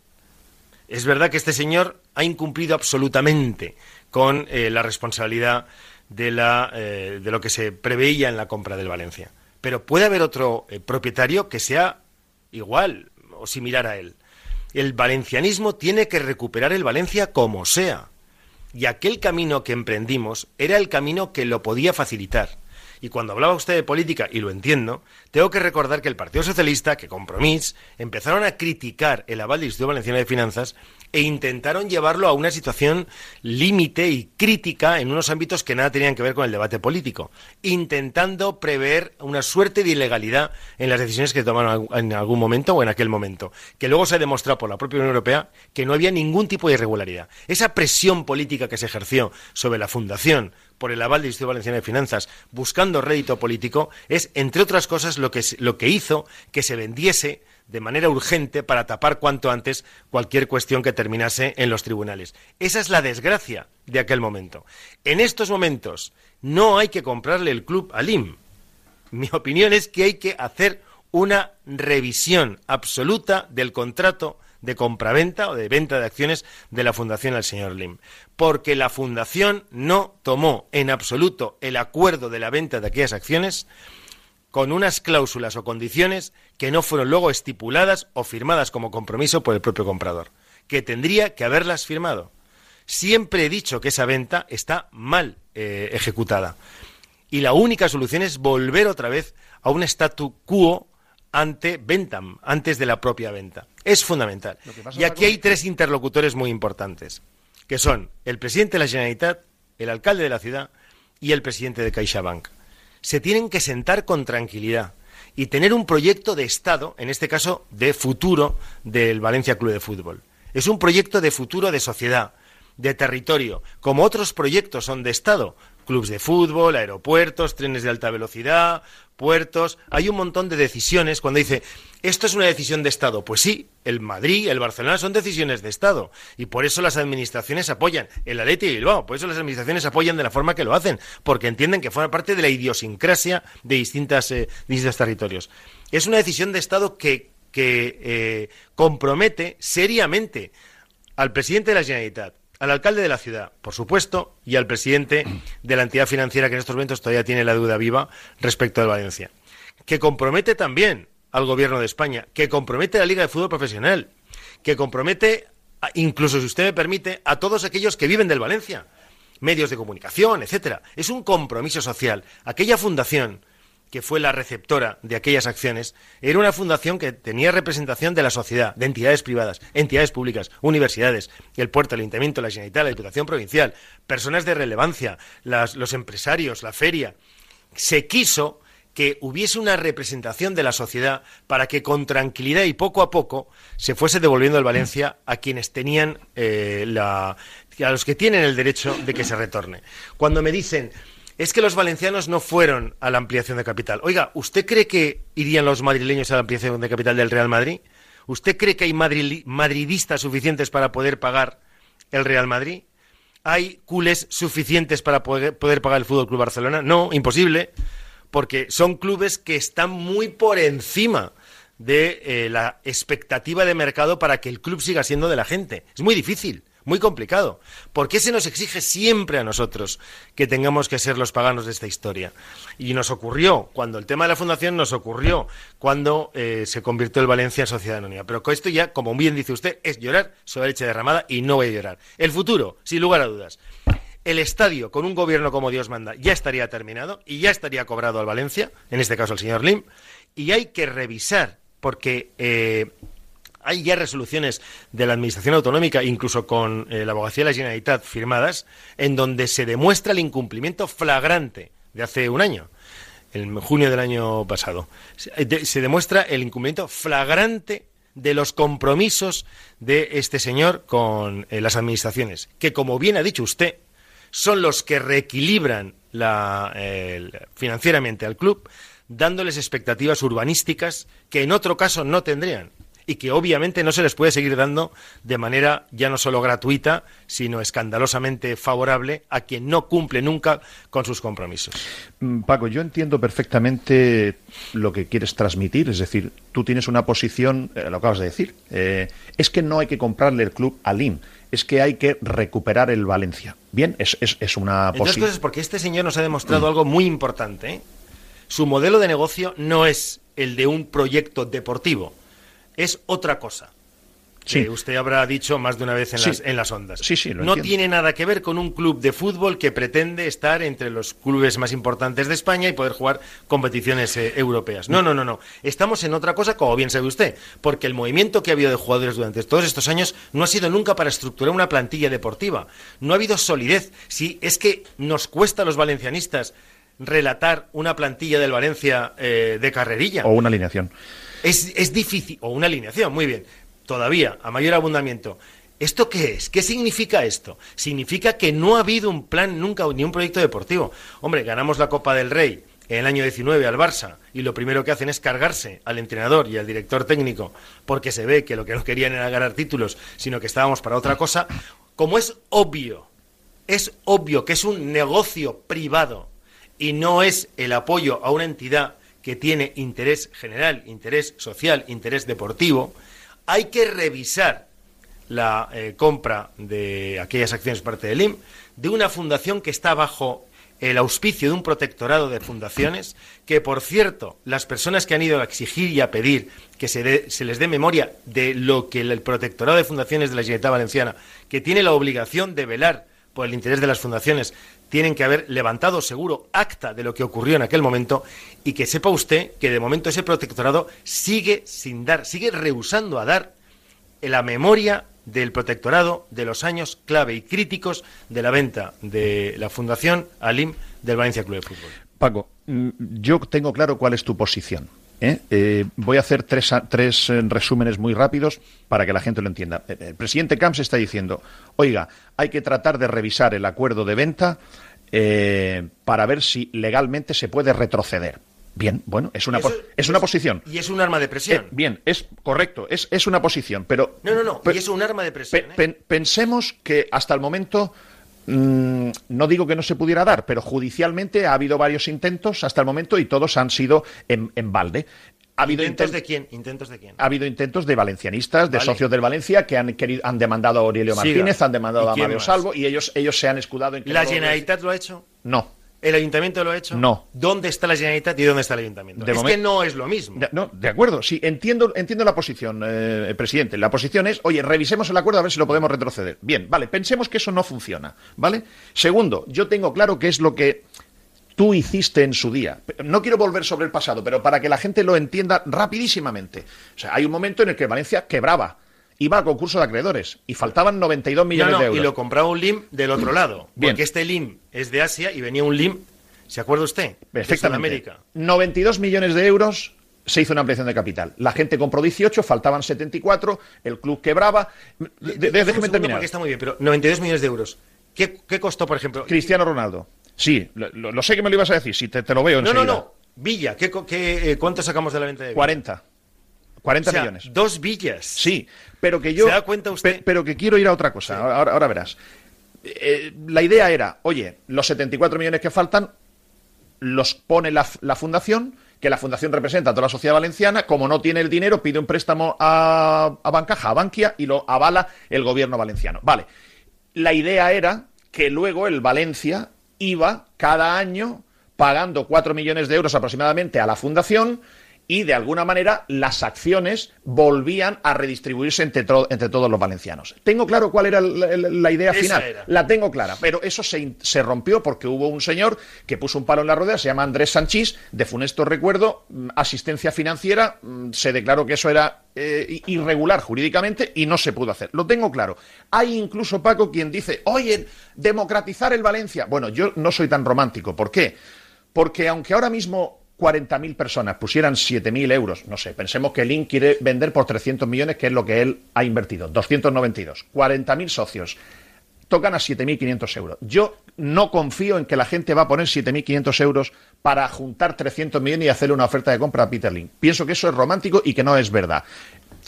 Es verdad que este señor ha incumplido absolutamente con eh, la responsabilidad de, la, eh, de lo que se preveía en la compra del Valencia. Pero puede haber otro propietario que sea igual o similar a él. El valencianismo tiene que recuperar el Valencia como sea y aquel camino que emprendimos era el camino que lo podía facilitar. Y cuando hablaba usted de política, y lo entiendo, tengo que recordar que el Partido Socialista, que Compromís, empezaron a criticar el aval del Instituto Valenciano de Finanzas e intentaron llevarlo a una situación límite y crítica en unos ámbitos que nada tenían que ver con el debate político, intentando prever una suerte de ilegalidad en las decisiones que tomaron en algún momento o en aquel momento, que luego se ha demostrado por la propia Unión Europea que no había ningún tipo de irregularidad. Esa presión política que se ejerció sobre la Fundación por el aval del Instituto Valenciano de Finanzas buscando rédito político es, entre otras cosas, lo que, hizo que se vendiese de manera urgente para tapar cuanto antes cualquier cuestión que terminase en los tribunales. Esa es la desgracia de aquel momento. En estos momentos no hay que comprarle el club al IM. Mi opinión es que hay que hacer una revisión absoluta del contrato de compraventa o de venta de acciones de la Fundación al señor Lim. Porque la Fundación no tomó en absoluto el acuerdo de la venta de aquellas acciones con unas cláusulas o condiciones que no fueron luego estipuladas o firmadas como compromiso por el propio comprador, que tendría que haberlas firmado. Siempre he dicho que esa venta está mal eh, ejecutada. Y la única solución es volver otra vez a un statu quo ante Ventam, antes de la propia venta. Es fundamental. Y aquí hay tres interlocutores muy importantes, que son el presidente de la Generalitat, el alcalde de la ciudad y el presidente de CaixaBank se tienen que sentar con tranquilidad y tener un proyecto de Estado, en este caso de futuro del Valencia Club de Fútbol. Es un proyecto de futuro de sociedad, de territorio, como otros proyectos son de Estado, clubes de fútbol, aeropuertos, trenes de alta velocidad, puertos. Hay un montón de decisiones cuando dice, esto es una decisión de Estado. Pues sí, el Madrid, el Barcelona son decisiones de Estado. Y por eso las administraciones apoyan. El Atleti y Bilbao, por eso las administraciones apoyan de la forma que lo hacen. Porque entienden que forma parte de la idiosincrasia de distintas, eh, distintos territorios. Es una decisión de Estado que, que eh, compromete seriamente al presidente de la Generalitat, al alcalde de la ciudad, por supuesto, y al presidente de la entidad financiera que en estos momentos todavía tiene la deuda viva respecto de Valencia, que compromete también al gobierno de España, que compromete a la Liga de Fútbol Profesional, que compromete, incluso si usted me permite, a todos aquellos que viven del Valencia, medios de comunicación, etcétera. Es un compromiso social. Aquella fundación que fue la receptora de aquellas acciones, era una fundación que tenía representación de la sociedad, de entidades privadas, entidades públicas, universidades, el puerto, el ayuntamiento, la Generalitat, la Diputación Provincial, personas de relevancia, los empresarios, la feria. Se quiso que hubiese una representación de la sociedad para que con tranquilidad y poco a poco se fuese devolviendo el Valencia a quienes tenían eh, la, a los que tienen el derecho de que se retorne. Cuando me dicen es que los valencianos no fueron a la ampliación de capital. Oiga, ¿usted cree que irían los madrileños a la ampliación de capital del Real Madrid? ¿Usted cree que hay madridistas suficientes para poder pagar el Real Madrid? ¿Hay culés suficientes para poder, pagar el Fútbol Club Barcelona? No, imposible, porque son clubes que están muy por encima de eh, la expectativa de mercado para que el club siga siendo de la gente. Es muy difícil muy complicado. ¿Por qué se nos exige siempre a nosotros que tengamos que ser los paganos de esta historia? Y nos ocurrió, cuando el tema de la fundación nos ocurrió, cuando eh, se convirtió el Valencia en sociedad anónima. Pero con esto ya, como bien dice usted, es llorar sobre leche derramada y no voy a llorar. El futuro, sin lugar a dudas. El estadio, con un gobierno como Dios manda, ya estaría terminado y ya estaría cobrado al Valencia, en este caso al señor Lim, y hay que revisar, porque eh, hay ya resoluciones de la Administración Autonómica, incluso con eh, la abogacía de la Generalitat firmadas, en donde se demuestra el incumplimiento flagrante de hace un año, en junio del año pasado. Se, eh, demuestra el incumplimiento flagrante de los compromisos de este señor con eh, las administraciones, que como bien ha dicho usted, son los que reequilibran financieramente al club, dándoles expectativas urbanísticas que en otro caso no tendrían y que obviamente no se les puede seguir dando de manera ya no solo gratuita, sino escandalosamente favorable a quien no cumple nunca con sus compromisos. Mm, Paco, yo entiendo perfectamente lo que quieres transmitir, es decir, tú tienes una posición, eh, lo acabas de decir, eh, es que no hay que comprarle el club al IN, es que hay que recuperar el Valencia. Bien, es, es, una posición. es porque este señor nos ha demostrado algo muy importante. ¿eh? Su modelo de negocio no es el de un proyecto deportivo es otra cosa que usted habrá dicho más de una vez en, Sí. las, en las ondas. Sí, sí, lo no entiendo. tiene nada que ver con un club de fútbol que pretende estar entre los clubes más importantes de España y poder jugar competiciones eh, europeas. No, no, no, no. Estamos en otra cosa, como bien sabe usted, porque el movimiento que ha habido de jugadores durante todos estos años no ha sido nunca para estructurar una plantilla deportiva. No ha habido solidez. Si es que nos cuesta a los valencianistas relatar una plantilla del Valencia eh, de carrerilla. O una alineación. Es, difícil, o una alineación, muy bien. Todavía, a mayor abundamiento. ¿Esto qué es? ¿Qué significa esto? Significa que no ha habido un plan nunca ni un proyecto deportivo. Hombre, ganamos la Copa del Rey en el año 19 al Barça y lo primero que hacen es cargarse al entrenador y al director técnico porque se ve que lo que no querían era ganar títulos, sino que estábamos para otra cosa. Como es obvio, es obvio que es un negocio privado y no es el apoyo a una entidad que tiene interés general, interés social, interés deportivo, hay que revisar la eh, compra de aquellas acciones parte del IM de una fundación que está bajo el auspicio de un protectorado de fundaciones, que por cierto, las personas que han ido a exigir y a pedir que se, les dé memoria de lo que el, el protectorado de fundaciones de la Generalitat Valenciana, que tiene la obligación de velar por el interés de las fundaciones, tienen que haber levantado seguro acta de lo que ocurrió en aquel momento y que sepa usted que de momento ese protectorado sigue sin dar, sigue rehusando a dar la memoria del protectorado de los años clave y críticos de la venta de la Fundación Alim del Valencia Club de Fútbol. Paco, mm, yo tengo claro cuál es tu posición. ¿Eh? Eh, voy a hacer tres, tres eh, resúmenes muy rápidos para que la gente lo entienda. Eh, El presidente Camps está diciendo, oiga, hay que tratar de revisar el acuerdo de venta eh, para ver si legalmente se puede retroceder. Bien, bueno, es una, Eso- es una posición. Y es un arma de Eh, presión. bien, es correcto, es, es una posición, pero... no, no, no, y es un arma de presión. Pe- ¿eh? pen- pensemos que hasta el momento, mm, no digo que no se pudiera dar, pero judicialmente ha habido varios intentos hasta el momento y todos han sido en, en balde. Ha habido ¿Intentos inten- de quién? ¿Intentos de quién? ha habido intentos de valencianistas, de Vale. socios del Valencia, que han, querido, han demandado a Aurelio Siga. Martínez, han demandado ¿Y a Mario más? Salvo y ellos, ellos se han escudado en que ¿La Generalitat lo ha hecho? No. ¿El Ayuntamiento lo ha hecho? No. ¿Dónde está la Generalitat y dónde está el Ayuntamiento? De es que no es lo mismo. De, no, de acuerdo, sí, entiendo, entiendo la posición, eh, presidente. La posición es, oye, revisemos el acuerdo a ver si lo podemos retroceder. Bien, vale, pensemos que eso no funciona, ¿vale? Segundo, yo tengo claro qué es lo que tú hiciste en su día. No quiero volver sobre el pasado, pero para que la gente lo entienda rapidísimamente. O sea, hay un momento en el que Valencia quebraba, iba a concurso de acreedores y faltaban 92 No, millones no, de euros. y lo compraba un LIM del otro lado. Bien. Porque este LIM es de Asia y venía un LIM, ¿se acuerda usted? De Perfectamente. Sudamérica. 92 millones de euros se hizo una ampliación de capital. La gente compró 18, faltaban 74, el club quebraba. De- de- Déjeme terminar. Porque está muy bien, pero 92 millones de euros. ¿Qué, qué costó, por ejemplo? Cristiano Ronaldo. Sí, lo, sé que me lo ibas a decir, si te, te lo veo No, enseguida. no, no. Villa, ¿qué, qué, eh, ¿cuánto sacamos de la venta de Villa? 40. 40 O sea, millones. Dos villas. Sí, pero que yo. ¿Se da cuenta usted? pe- pero que quiero ir a otra cosa. Ahora, ahora verás. Eh, la idea era, oye, los 74 millones que faltan los pone la fundación, que la fundación representa a toda la sociedad valenciana. Como no tiene el dinero, pide un préstamo a, a Bancaja, a Bankia, y lo avala el gobierno valenciano. Vale. La idea era que luego el Valencia iba cada año pagando 4 millones de euros aproximadamente a la fundación y de alguna manera las acciones volvían a redistribuirse entre, todos los valencianos. Tengo claro cuál era la, la- la idea Esa final. era. La tengo clara, pero eso se, rompió porque hubo un señor que puso un palo en la rueda, se llama Andrés Sanchís, de funesto recuerdo, mm, asistencia financiera, mm, se declaró que eso era eh, irregular jurídicamente y no se pudo hacer. Lo tengo claro. Hay incluso, Paco, quien dice, oye, democratizar el Valencia. Bueno, yo no soy tan romántico. ¿Por qué? Porque aunque ahora mismo 40.000 personas pusieran 7.000 euros, no sé, pensemos que Link quiere vender por 300 millones, que es lo que él ha invertido, 292, 40.000 socios, tocan a 7.500 euros. Yo no confío en que la gente va a poner 7.500 euros para juntar 300 millones y hacerle una oferta de compra a Peter Link. Pienso que eso es romántico y que no es verdad.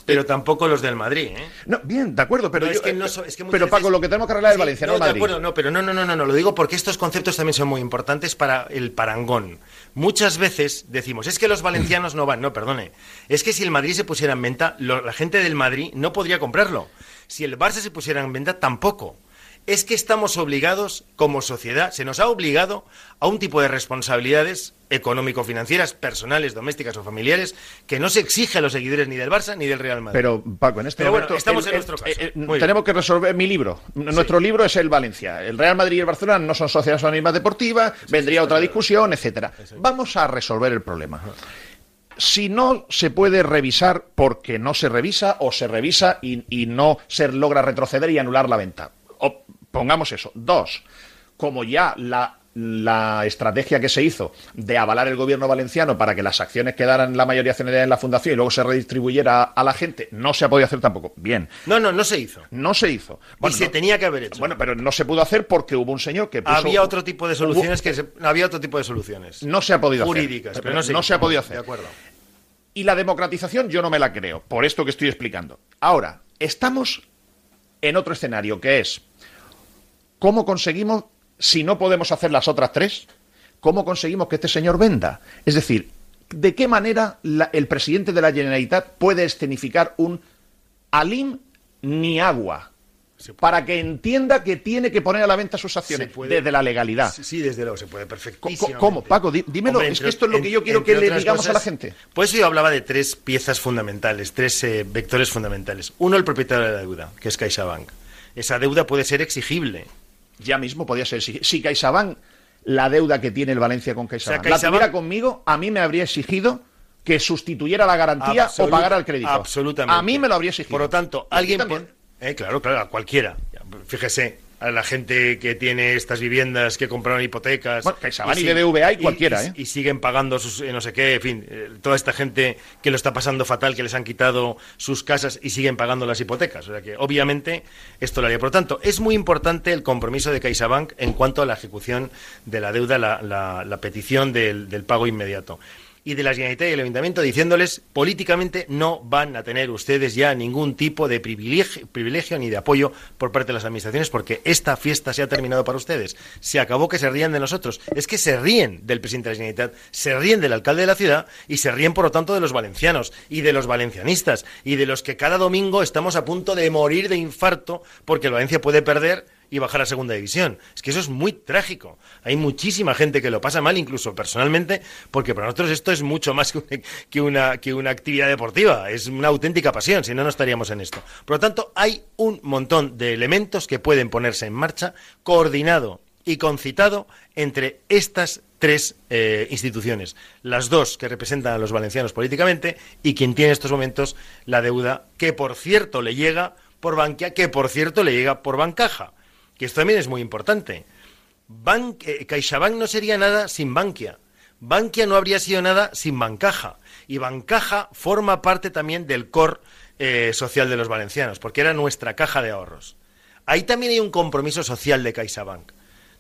Pero tampoco los del Madrid, ¿eh? No, bien, de acuerdo, pero No, yo- es que no so- es que pero Paco, veces- lo que tenemos que arreglar es Sí, Valencia, no, no, el de Madrid. acuerdo, no, pero no, no, no, no, no, lo digo porque estos conceptos también son muy importantes para el parangón. Muchas veces decimos, es que los valencianos no van, no, perdone, es que si el Madrid se pusiera en venta, lo- la gente del Madrid no podría comprarlo. Si el Barça se pusiera en venta, tampoco. Es que estamos obligados, como sociedad, se nos ha obligado a un tipo de responsabilidades económico-financieras, personales, domésticas o familiares, que no se exige a los seguidores ni del Barça ni del Real Madrid. Pero, Paco, en este Pero bueno, momento... estamos el- en nuestro caso. eh, bien. tenemos que resolver mi libro. Nuestro libro es el Valencia. El Real Madrid y el Barcelona no son sociedades anónimas deportivas, vendría otra discusión, etcétera. Vamos a resolver el problema. Si no se puede revisar porque no se revisa o se revisa y, y no se logra retroceder y anular la venta. Pongamos eso. Dos, como ya la, la estrategia que se hizo de avalar el gobierno valenciano para que las acciones quedaran la mayoría accionaria en la fundación y luego se redistribuyera a la gente, no se ha podido hacer tampoco. Bien, No, no, no se hizo. no se hizo. y se no- tenía que haber hecho. bueno, pero no se pudo hacer porque hubo un señor que puso- había otro tipo de soluciones hubo- que se- había otro tipo de soluciones. no se ha podido hacer. jurídicas, pero no se, no se ha podido hacer. De acuerdo. Y la democratización yo no me la creo, por esto que estoy explicando. Ahora, estamos en otro escenario, que es cómo conseguimos, si no podemos hacer las otras tres, cómo conseguimos que este señor venda. Es decir, ¿de qué manera la- el presidente de la Generalitat puede escenificar un alim ni agua? Para que entienda que tiene que poner a la venta sus acciones puede- desde la legalidad. Sí, sí, desde luego, se puede perfectísimamente. ¿Cómo? Paco, dímelo, Hombre, es que esto es lo que yo quiero que le digamos a la gente. Por eso yo hablaba de tres piezas fundamentales, tres eh, vectores fundamentales. Uno, el propietario de la deuda, que es CaixaBank. Esa deuda puede ser exigible. Ya mismo podía ser. Si, si CaixaBank, la deuda que tiene el Valencia con CaixaBank, O sea, CaixaBank- la tuviera conmigo, a mí me habría exigido que sustituyera la garantía o pagara el crédito. Absolutamente. A mí me lo habría exigido. Por lo tanto, alguien... Eh, claro, claro, a cualquiera. Fíjese, a la gente que tiene estas viviendas, que compraron hipotecas... Bueno, CaixaBank y si- BBVA y cualquiera, y- ¿eh? Y siguen pagando sus eh, no sé qué, en fin, eh, toda esta gente que lo está pasando fatal, que les han quitado sus casas y siguen pagando las hipotecas. O sea que, obviamente, esto lo haría. Por lo tanto, es muy importante el compromiso de CaixaBank en cuanto a la ejecución de la deuda, la, la- la petición del, del pago inmediato. Y de la Generalitat y el Ayuntamiento diciéndoles, políticamente no van a tener ustedes ya ningún tipo de privilegio, privilegio ni de apoyo por parte de las administraciones porque esta fiesta se ha terminado para ustedes. Se acabó que se rían de nosotros. Es que se ríen del presidente de la Generalitat, se ríen del alcalde de la ciudad y se ríen, por lo tanto, de los valencianos y de los valencianistas y de los que cada domingo estamos a punto de morir de infarto porque Valencia puede perder y bajar a segunda división. Es que eso es muy trágico. Hay muchísima gente que lo pasa mal, incluso personalmente, porque para nosotros esto es mucho más que una, que una, actividad deportiva. Es una auténtica pasión, si no, no estaríamos en esto. Por lo tanto, hay un montón de elementos que pueden ponerse en marcha, coordinado y concitado entre estas tres eh, instituciones. Las dos que representan a los valencianos políticamente y quien tiene en estos momentos la deuda, que por cierto le llega por Bankia, que por cierto le llega por Bancaja que esto también es muy importante. Eh, CaixaBank no sería nada sin Bankia. Bankia no habría sido nada sin Bancaja. Y Bancaja forma parte también del core eh, social de los valencianos, porque era nuestra caja de ahorros. Ahí también hay un compromiso social de CaixaBank.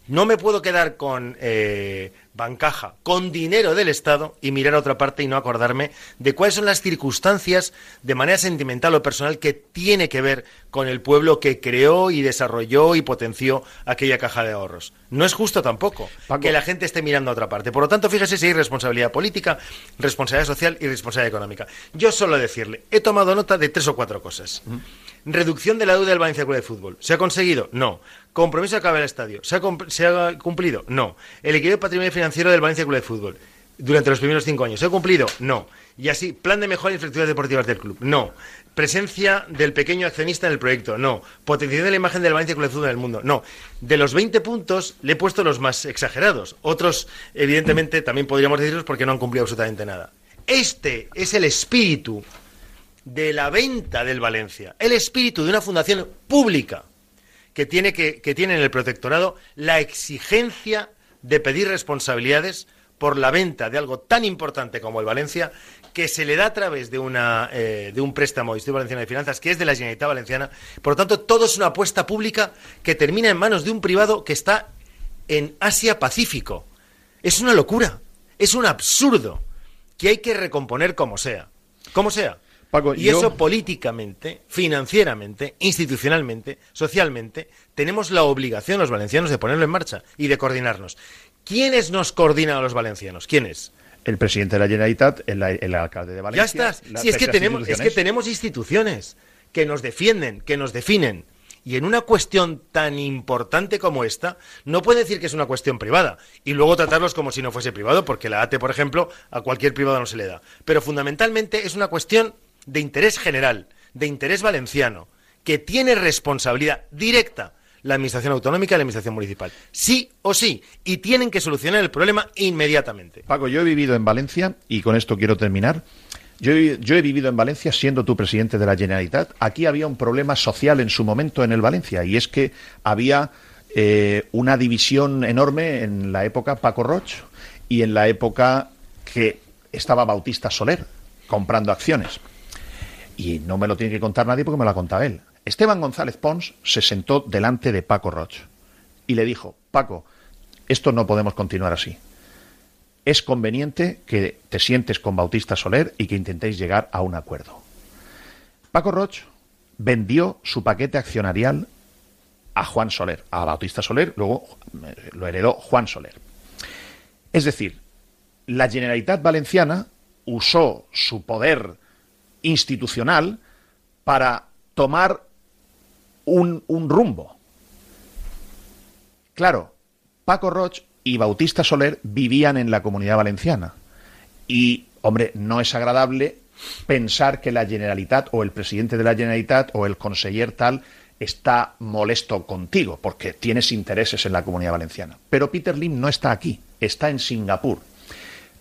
No me puedo quedar con eh, Bancaja, con dinero del Estado y mirar a otra parte y no acordarme de cuáles son las circunstancias de manera sentimental o personal que tiene que ver con el pueblo que creó y desarrolló y potenció aquella caja de ahorros. No es justo tampoco Paco. que la gente esté mirando a otra parte. Por lo tanto, fíjese si hay responsabilidad política, responsabilidad social y responsabilidad económica. Yo solo decirle, he tomado nota de tres o cuatro cosas. Reducción de la deuda del Valencia Club de Fútbol. ¿Se ha conseguido? No. Compromiso de acabar el estadio. ¿Se ha, cumplido? No. El equilibrio patrimonial financiero del Valencia Club de Fútbol. Durante los primeros cinco años. ¿Se ha cumplido? No. Y así, plan de mejora de infraestructuras deportivas del club. No. Presencia del pequeño accionista en el proyecto. No. Potenciación de la imagen del Valencia Club de Fútbol en el mundo. No. De los 20 puntos le he puesto los más exagerados. Otros, evidentemente, también podríamos decirlos porque no han cumplido absolutamente nada. Este es el espíritu de la venta del Valencia, el espíritu de una fundación pública que tiene, que, tiene en el protectorado la exigencia de pedir responsabilidades por la venta de algo tan importante como el Valencia, que se le da a través de, una, eh, de un préstamo del Instituto Valenciano de Finanzas, que es de la Generalitat Valenciana. Por lo tanto, todo es una apuesta pública que termina en manos de un privado que está en Asia-Pacífico. Es una locura, es un absurdo que hay que recomponer como sea. Como sea. Paco, y yo- eso políticamente, financieramente, institucionalmente, socialmente, tenemos la obligación los valencianos de ponerlo en marcha y de coordinarnos. ¿Quiénes nos coordinan a los valencianos? ¿Quiénes? El presidente de la Generalitat, el, el alcalde de Ya Valencia. estás. las Si es que tenemos, es que instituciones. tenemos instituciones que nos defienden, que nos definen. Y en una cuestión tan importante como esta, no puede decir que es una cuestión privada y luego tratarlos como si no fuese privado, porque la ATE, por ejemplo, a cualquier privado no se le da. Pero fundamentalmente es una cuestión de interés general, de interés valenciano, que tiene responsabilidad directa la administración autonómica y la administración municipal. Sí o sí. Y tienen que solucionar el problema inmediatamente. Paco, yo he vivido en Valencia y con esto quiero terminar. Yo, he vivido en Valencia siendo tú presidente de la Generalitat. Aquí había un problema social en su momento en el Valencia y es que había eh, una división enorme en la época Paco Roch y en la época que estaba Bautista Soler comprando acciones. Y no me lo tiene que contar nadie porque me lo ha contado él. Esteban González Pons se sentó delante de Paco Roch y le dijo, Paco, esto no podemos continuar así es conveniente que te sientes con Bautista Soler y que intentéis llegar a un acuerdo. Paco Roch vendió su paquete accionarial a Juan Soler, a Bautista Soler, luego eh, lo heredó Juan Soler. Es decir, la Generalitat Valenciana usó su poder institucional para tomar un, rumbo. Claro, Paco Roch y Bautista Soler vivían en la comunidad valenciana. Y, hombre, no es agradable pensar que la Generalitat o el presidente de la Generalitat o el conseller tal está molesto contigo porque tienes intereses en la comunidad valenciana. Pero Peter Lim no está aquí, está en Singapur.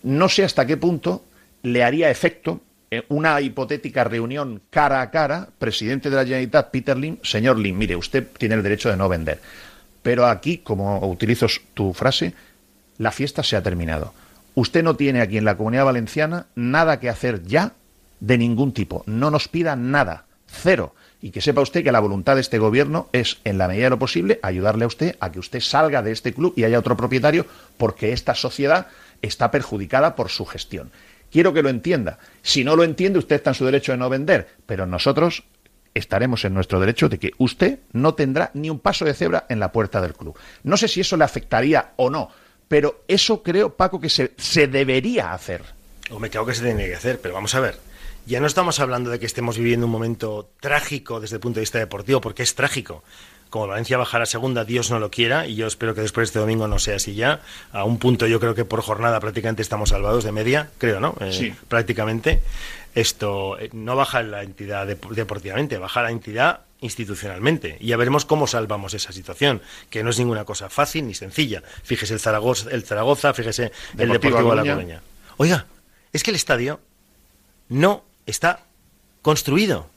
No sé hasta qué punto le haría efecto una hipotética reunión cara a cara, presidente de la Generalitat, Peter Lim, señor Lim, mire, usted tiene el derecho de no vender. Pero aquí, como utilizo tu frase, la fiesta se ha terminado. Usted no tiene aquí en la comunidad valenciana nada que hacer ya de ningún tipo. No nos pida nada. Cero. Y que sepa usted que la voluntad de este gobierno es, en la medida de lo posible, ayudarle a usted a que usted salga de este club y haya otro propietario, porque esta sociedad está perjudicada por su gestión. Quiero que lo entienda. Si no lo entiende, usted está en su derecho de no vender, pero nosotros estaremos en nuestro derecho de que usted no tendrá ni un paso de cebra en la puerta del club. No sé si eso le afectaría o no, pero eso creo, Paco, que se, debería hacer. O me creo que se tiene que hacer, pero vamos a ver. Ya no estamos hablando de que estemos viviendo un momento trágico desde el punto de vista deportivo, porque es trágico como Valencia bajará a segunda, Dios no lo quiera, y yo espero que después de este domingo no sea así ya. A un punto yo creo que por jornada prácticamente estamos salvados de media, creo, ¿no? Eh, sí. Prácticamente. Esto eh, no baja la entidad deportivamente, baja la entidad institucionalmente. Y ya veremos cómo salvamos esa situación, que no es ninguna cosa fácil ni sencilla. Fíjese el Zaragoza, el Zaragoza fíjese el Deportivo de La Coruña. Oiga, es que el estadio no está construido.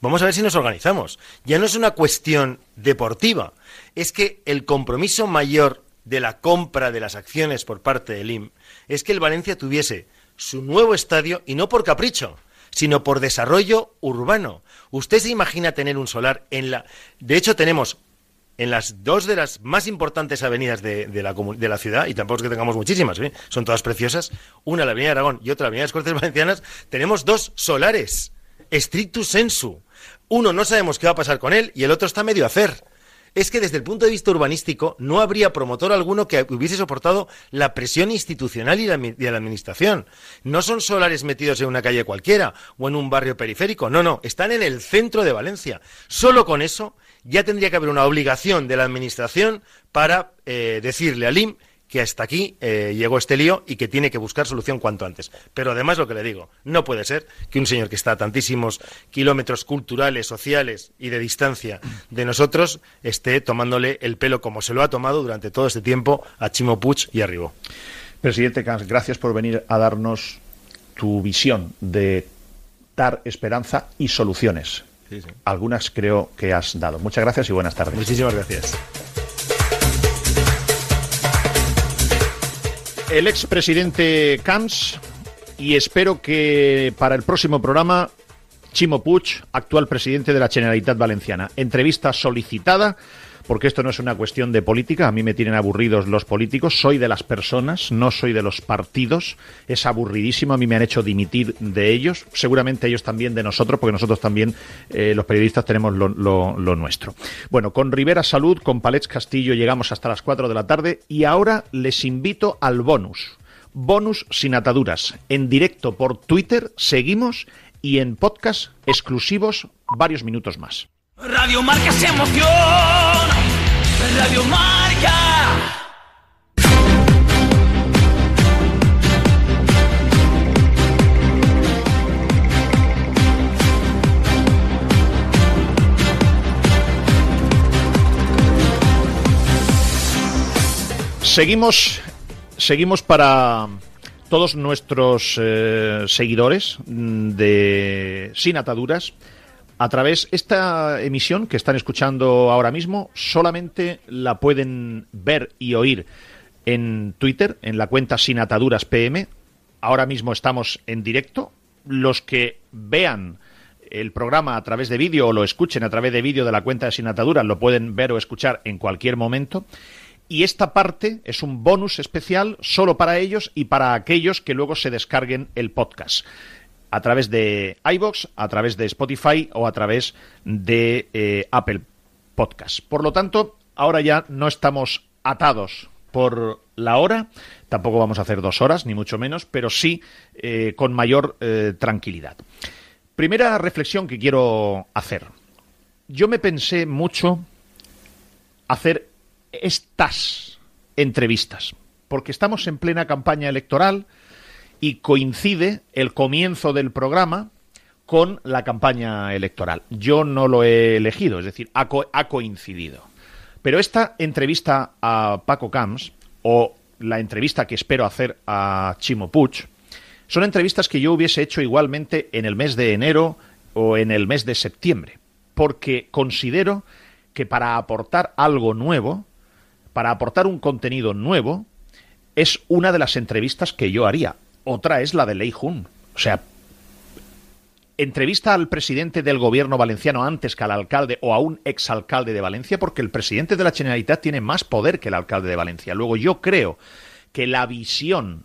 Vamos a ver si nos organizamos. Ya no es una cuestión deportiva, es que el compromiso mayor de la compra de las acciones por parte del IM es que el Valencia tuviese su nuevo estadio y no por capricho, sino por desarrollo urbano. Usted se imagina tener un solar en la... De hecho, tenemos en las dos de las más importantes avenidas de, la, de la, ciudad, y tampoco es que tengamos muchísimas, ¿eh? son todas preciosas, una la Avenida Aragón y otra la Avenida de las Cortes Valencianas, tenemos dos solares, stricto sensu. Uno no sabemos qué va a pasar con él y el otro está medio a hacer. Es que desde el punto de vista urbanístico no habría promotor alguno que hubiese soportado la presión institucional y de la administración. No son solares metidos en una calle cualquiera o en un barrio periférico, no, no, están en el centro de Valencia. Solo con eso ya tendría que haber una obligación de la administración para eh, decirle al IM que hasta aquí eh, llegó este lío y que tiene que buscar solución cuanto antes. Pero además lo que le digo, no puede ser que un señor que está a tantísimos kilómetros culturales, sociales y de distancia de nosotros esté tomándole el pelo como se lo ha tomado durante todo este tiempo a Chimo Puig y a Ribó. Presidente Camps, gracias por venir a darnos tu visión de dar esperanza y soluciones. Algunas creo que has dado. Muchas gracias y buenas tardes. Muchísimas gracias. El expresidente Camps y espero que para el próximo programa Chimo Puig, actual presidente de la Generalitat Valenciana. Entrevista solicitada porque esto no es una cuestión de política, a mí me tienen aburridos los políticos, soy de las personas, no soy de los partidos, es aburridísimo, a mí me han hecho dimitir de ellos, seguramente ellos también de nosotros, porque nosotros también, eh, los periodistas, tenemos lo, nuestro. Bueno, con Rivera Salud, con Palets Castillo llegamos hasta las 4 de la tarde y ahora les invito al bonus. Bonus sin ataduras. En directo por Twitter seguimos y en podcast exclusivos varios minutos más. Radio Marca se emoción. Radio Marca. Seguimos, seguimos para todos nuestros eh, seguidores de Sin Ataduras a través esta emisión que están escuchando ahora mismo solamente la pueden ver y oír en Twitter en la cuenta Sin Ataduras PM. Ahora mismo estamos en directo. Los que vean el programa a través de vídeo o lo escuchen a través de vídeo de la cuenta de Sin Ataduras lo pueden ver o escuchar en cualquier momento. Y esta parte es un bonus especial solo para ellos y para aquellos que luego se descarguen el podcast a través de iBox, a través de Spotify o a través de eh, Apple Podcast. Por lo tanto, ahora ya no estamos atados por la hora, tampoco vamos a hacer dos horas, ni mucho menos, pero sí eh, con mayor eh, tranquilidad. Primera reflexión que quiero hacer. Yo me pensé mucho hacer estas entrevistas, porque estamos en plena campaña electoral, y coincide el comienzo del programa con la campaña electoral. Yo no lo he elegido, es decir, ha, coincidido. Pero esta entrevista a Paco Camps o la entrevista que espero hacer a Chimo Puig son entrevistas que yo hubiese hecho igualmente en el mes de enero o en el mes de septiembre, porque considero que para aportar algo nuevo, para aportar un contenido nuevo, es una de las entrevistas que yo haría. Otra es la de Lei Jun. O sea, entrevista al presidente del gobierno valenciano antes que al alcalde o a un exalcalde de Valencia, porque el presidente de la Generalitat tiene más poder que el alcalde de Valencia. Luego yo creo que la visión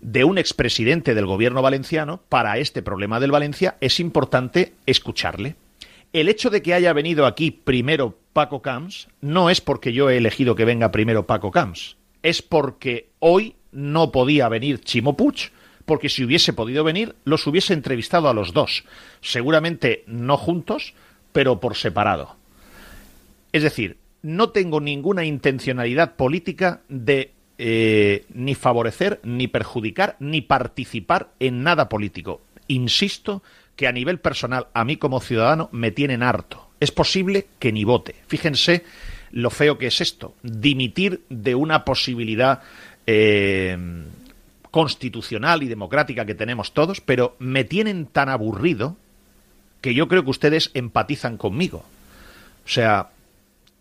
de un expresidente del gobierno valenciano para este problema del Valencia es importante escucharle. El hecho de que haya venido aquí primero Paco Camps no es porque yo he elegido que venga primero Paco Camps, es porque hoy no podía venir Chimo porque si hubiese podido venir, los hubiese entrevistado a los dos. Seguramente no juntos, pero por separado. Es decir, no tengo ninguna intencionalidad política de eh, ni favorecer, ni perjudicar, ni participar en nada político. Insisto que a nivel personal, a mí como ciudadano, me tienen harto. Es posible que ni vote. Fíjense lo feo que es esto. Dimitir de una posibilidad eh, constitucional y democrática que tenemos todos, pero me tienen tan aburrido que yo creo que ustedes empatizan conmigo. O sea,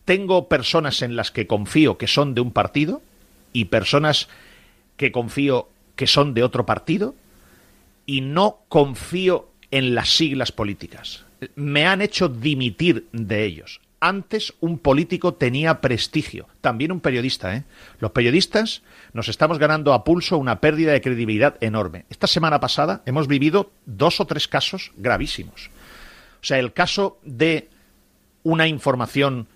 tengo personas en las que confío que son de un partido y personas que confío que son de otro partido y no confío en las siglas políticas. Me han hecho dimitir de ellos. Antes un político tenía prestigio, también un periodista. ¿eh? Los periodistas nos estamos ganando a pulso una pérdida de credibilidad enorme. Esta semana pasada hemos vivido dos o tres casos gravísimos. O sea, el caso de una información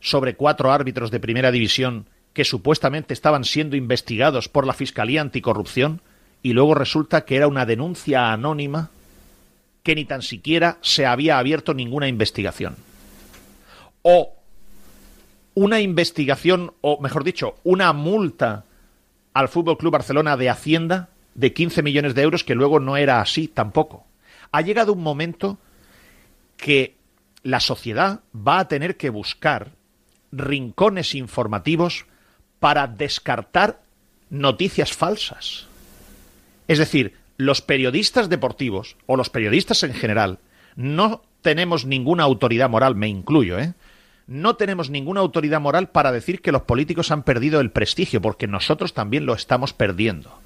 sobre cuatro árbitros de primera división que supuestamente estaban siendo investigados por la Fiscalía Anticorrupción y luego resulta que era una denuncia anónima que ni tan siquiera se había abierto ninguna investigación o una investigación, o mejor dicho, una multa al Fútbol Club Barcelona de Hacienda de 15 millones de euros, que luego no era así tampoco. Ha llegado un momento que la sociedad va a tener que buscar rincones informativos para descartar noticias falsas. Es decir, los periodistas deportivos o los periodistas en general no tenemos ninguna autoridad moral, me incluyo, ¿eh? No tenemos ninguna autoridad moral para decir que los políticos han perdido el prestigio, porque nosotros también lo estamos perdiendo.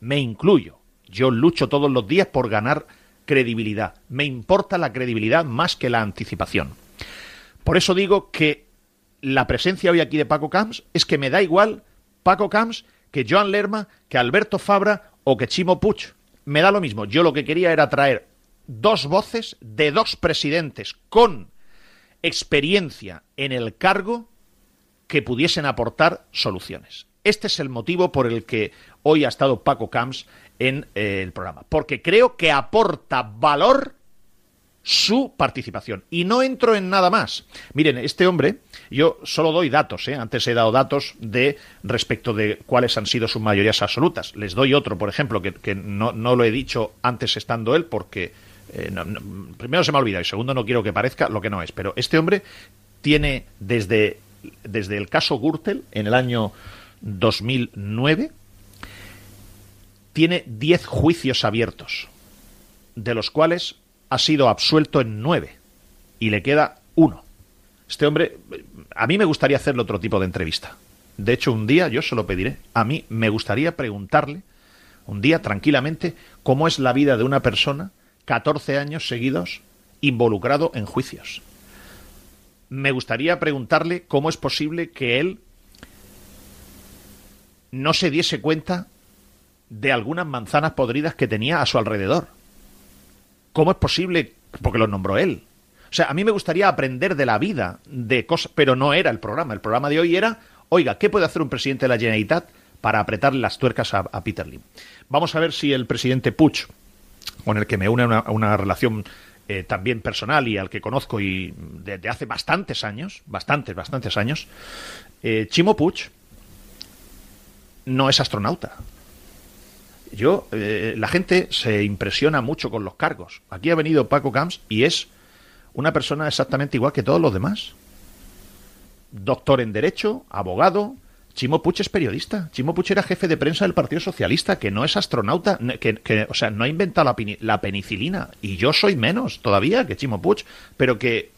Me incluyo. Yo lucho todos los días por ganar credibilidad. Me importa la credibilidad más que la anticipación. Por eso digo que la presencia hoy aquí de Paco Camps es que me da igual Paco Camps que Joan Lerma, que Alberto Fabra o que Chimo Puig. Me da lo mismo. Yo lo que quería era traer dos voces de dos presidentes con experiencia en el cargo que pudiesen aportar soluciones. Este es el motivo por el que hoy ha estado Paco Camps en eh, el programa, porque creo que aporta valor su participación. Y no entro en nada más. Miren, este hombre, yo solo doy datos, ¿eh? antes he dado datos de respecto de cuáles han sido sus mayorías absolutas. Les doy otro, por ejemplo, que, no, lo he dicho antes estando él, porque eh, primero se me ha olvidado y segundo no quiero que parezca lo que no es. Pero este hombre tiene desde, desde el caso Gürtel en el año 2009, tiene 10 juicios abiertos, de los cuales ha sido absuelto en nueve y le queda uno. Este hombre, a mí me gustaría hacerle otro tipo de entrevista. De hecho, un día yo se lo pediré. A mí me gustaría preguntarle, un día tranquilamente, cómo es la vida de una persona 14 años seguidos involucrado en juicios. Me gustaría preguntarle cómo es posible que él no se diese cuenta de algunas manzanas podridas que tenía a su alrededor ¿Cómo es posible? Porque lo nombró él. O sea, a mí me gustaría aprender de la vida, de cosas, pero no era el programa. El programa de hoy era, oiga, ¿qué puede hacer un presidente de la Generalitat para apretarle las tuercas a, Peter Lim? Vamos a ver si el presidente Puig, con el que me une una, una relación eh, también personal y al que conozco y desde hace bastantes años, bastantes, bastantes años, eh, Chimo Puig no es astronauta. Yo, eh, la gente se impresiona mucho con los cargos. Aquí ha venido Paco Camps y es una persona exactamente igual que todos los demás. Doctor en Derecho, abogado. Chimo Puch es periodista. Chimo Puch era jefe de prensa del Partido Socialista, que no es astronauta, que, o sea, no ha inventado la, penicilina. Y yo soy menos todavía que Chimo Puch, pero que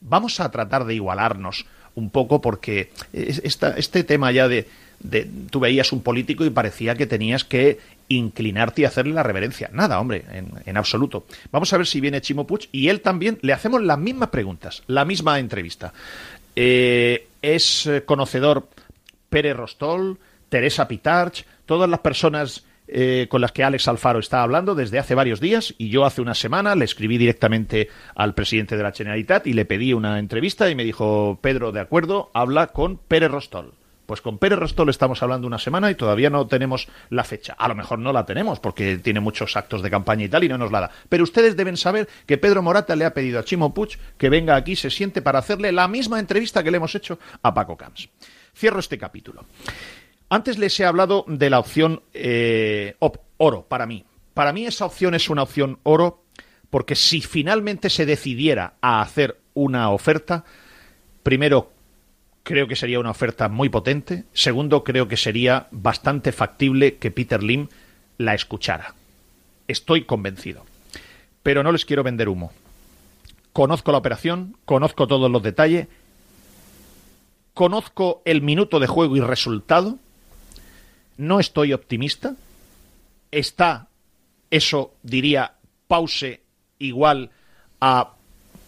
vamos a tratar de igualarnos un poco porque este tema ya de tú veías un político y parecía que tenías que inclinarte y hacerle la reverencia. Nada, hombre, en, absoluto. Vamos a ver si viene Chimo Puig y él también le hacemos las mismas preguntas, la misma entrevista. Eh, es conocedor Pérez Rostol, Teresa Pitarch, todas las personas eh, con las que Alex Alfaro está hablando desde hace varios días y yo hace una semana le escribí directamente al presidente de la Generalitat y le pedí una entrevista y me dijo, Pedro, de acuerdo, habla con Pérez Rostol. Pues con Pérez Rostol estamos hablando una semana y todavía no tenemos la fecha. A lo mejor no la tenemos porque tiene muchos actos de campaña y tal y no nos la da. Pero ustedes deben saber que Pedro Morata le ha pedido a Chimo Puig que venga aquí, se siente para hacerle la misma entrevista que le hemos hecho a Paco Camps. Cierro este capítulo. Antes les he hablado de la opción eh, oro para mí. Para mí esa opción es una opción oro porque si finalmente se decidiera a hacer una oferta, primero creo que sería una oferta muy potente. Segundo, creo que sería bastante factible que Peter Lim la escuchara. Estoy convencido. Pero no les quiero vender humo. Conozco la operación, conozco todos los detalles, conozco el minuto de juego y resultado. No estoy optimista. Está, eso diría, pause igual a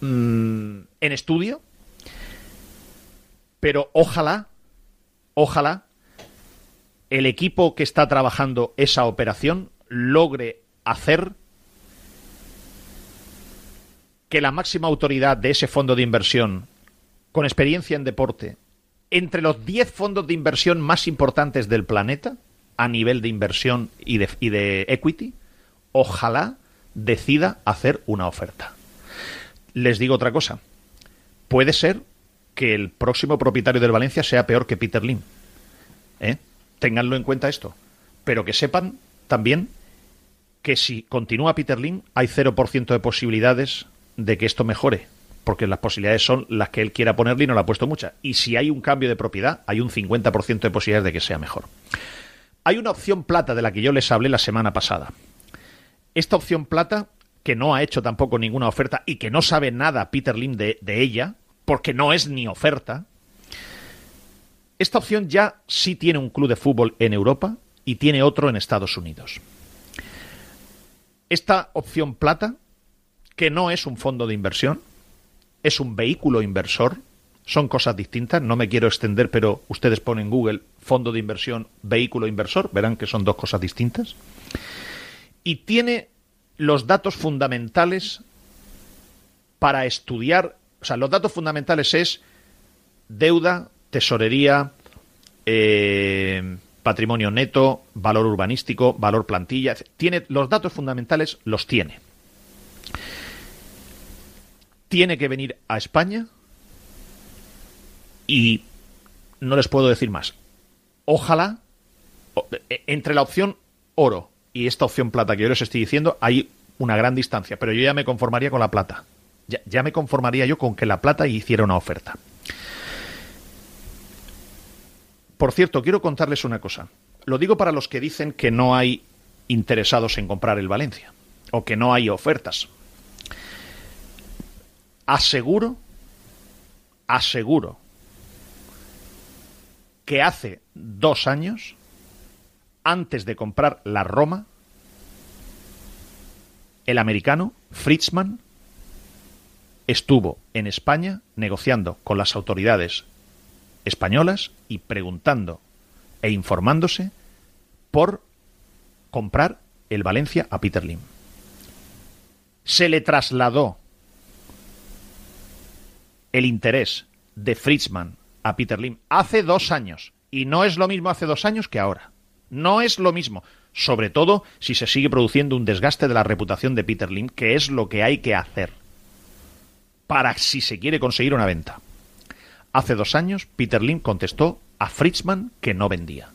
mm, en estudio pero ojalá, ojalá el equipo que está trabajando esa operación logre hacer que la máxima autoridad de ese fondo de inversión, con experiencia en deporte, entre los 10 fondos de inversión más importantes del planeta, a nivel de inversión y de, equity, ojalá decida hacer una oferta. Les digo otra cosa. Puede ser que el próximo propietario del Valencia sea peor que Peter Lim. ¿Eh? Ténganlo en cuenta esto. Pero que sepan también que si continúa Peter Lim, hay 0% de posibilidades de que esto mejore. Porque las posibilidades son las que él quiera ponerle y no le ha puesto muchas. Y si hay un cambio de propiedad, hay un 50% de posibilidades de que sea mejor. Hay una opción plata de la que yo les hablé la semana pasada. Esta opción plata, que no ha hecho tampoco ninguna oferta y que no sabe nada Peter Lim de, de ella, porque no es ni oferta, esta opción ya sí tiene un club de fútbol en Europa y tiene otro en Estados Unidos. Esta opción plata, que no es un fondo de inversión, es un vehículo inversor, son cosas distintas, no me quiero extender, pero ustedes ponen Google fondo de inversión, vehículo inversor, verán que son dos cosas distintas. Y tiene los datos fundamentales para estudiar o sea, los datos fundamentales es deuda, tesorería, eh, patrimonio neto, valor urbanístico, valor plantilla. Tiene, los datos fundamentales los tiene. Tiene que venir a España y no les puedo decir más. Ojalá, e- entre la opción oro y esta opción plata que yo les estoy diciendo, hay una gran distancia, pero yo ya me conformaría con la plata. Ya me conformaría yo con que la plata hiciera una oferta. Por cierto, quiero contarles una cosa. Lo digo para los que dicen que no hay interesados en comprar el Valencia o que no hay ofertas. Aseguro, aseguro que hace dos años, antes de comprar la Roma, el americano Fritzman estuvo en España negociando con las autoridades españolas y preguntando e informándose por comprar el Valencia a Peter Lim. Se le trasladó el interés de Fritzman a Peter Lim hace dos años. Y no es lo mismo hace dos años que ahora. No es lo mismo. Sobre todo si se sigue produciendo un desgaste de la reputación de Peter Lim, que es lo que hay que hacer para si se quiere conseguir una venta. Hace dos años, Peter Lim contestó a Fritzman que no vendía.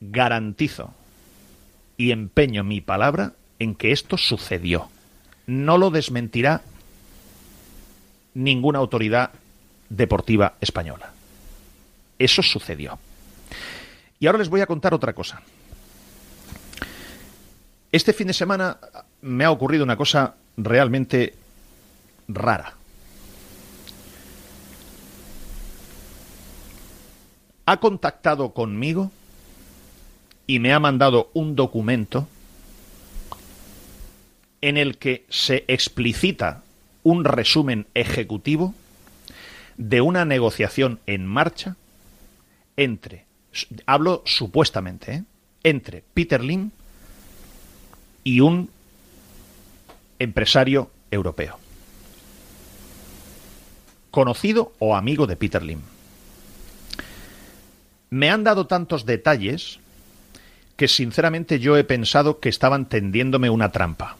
Garantizo y empeño mi palabra en que esto sucedió. No lo desmentirá ninguna autoridad deportiva española. Eso sucedió. Y ahora les voy a contar otra cosa. Este fin de semana me ha ocurrido una cosa realmente rara. Ha contactado conmigo y me ha mandado un documento en el que se explicita un resumen ejecutivo de una negociación en marcha entre, hablo supuestamente, ¿eh? entre Peter Lim y un empresario europeo, conocido o amigo de Peter Lim. Me han dado tantos detalles que sinceramente yo he pensado que estaban tendiéndome una trampa.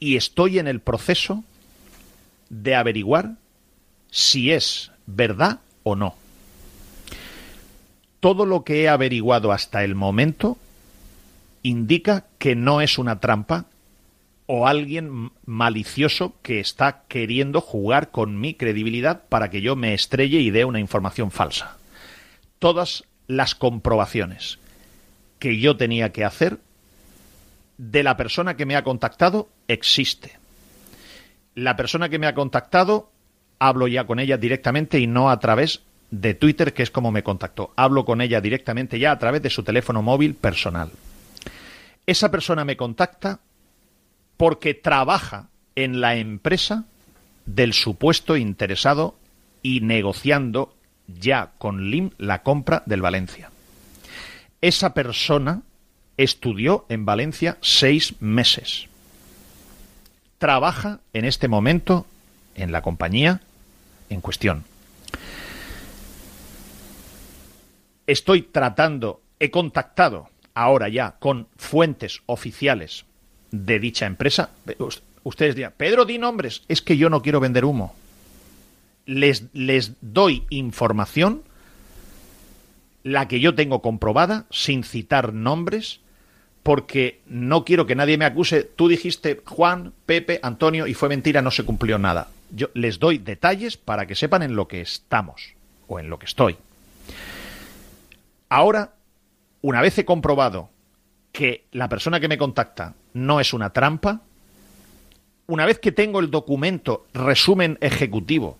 Y estoy en el proceso de averiguar si es verdad o no. Todo lo que he averiguado hasta el momento indica que no es una trampa o alguien malicioso que está queriendo jugar con mi credibilidad para que yo me estrelle y dé una información falsa. Todas las comprobaciones que yo tenía que hacer de la persona que me ha contactado existe. La persona que me ha contactado hablo ya con ella directamente y no a través de Twitter, que es como me contactó. Hablo con ella directamente ya a través de su teléfono móvil personal. Esa persona me contacta porque trabaja en la empresa del supuesto interesado y negociando ya con Lim la compra del Valencia. Esa persona estudió en Valencia seis meses. Trabaja en este momento en la compañía en cuestión. Estoy tratando, he contactado ahora ya con fuentes oficiales de dicha empresa. Ustedes dirán, Pedro, di nombres. Es que yo no quiero vender humo. Les, les doy información, la que yo tengo comprobada, sin citar nombres, porque no quiero que nadie me acuse. Tú dijiste Juan, Pepe, Antonio, y fue mentira, no se cumplió nada. Yo les doy detalles para que sepan en lo que estamos, o en lo que estoy. Ahora, una vez he comprobado que la persona que me contacta no es una trampa, una vez que tengo el documento resumen ejecutivo,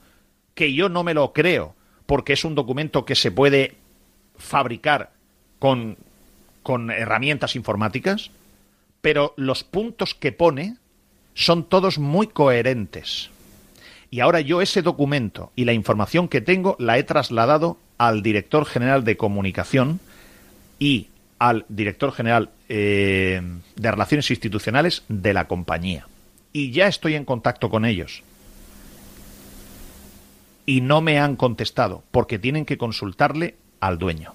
que yo no me lo creo, porque es un documento que se puede fabricar con, con herramientas informáticas, pero los puntos que pone son todos muy coherentes. Y ahora yo ese documento y la información que tengo la he trasladado al director general de comunicación y al director general eh, de relaciones institucionales de la compañía. Y ya estoy en contacto con ellos. Y no me han contestado porque tienen que consultarle al dueño.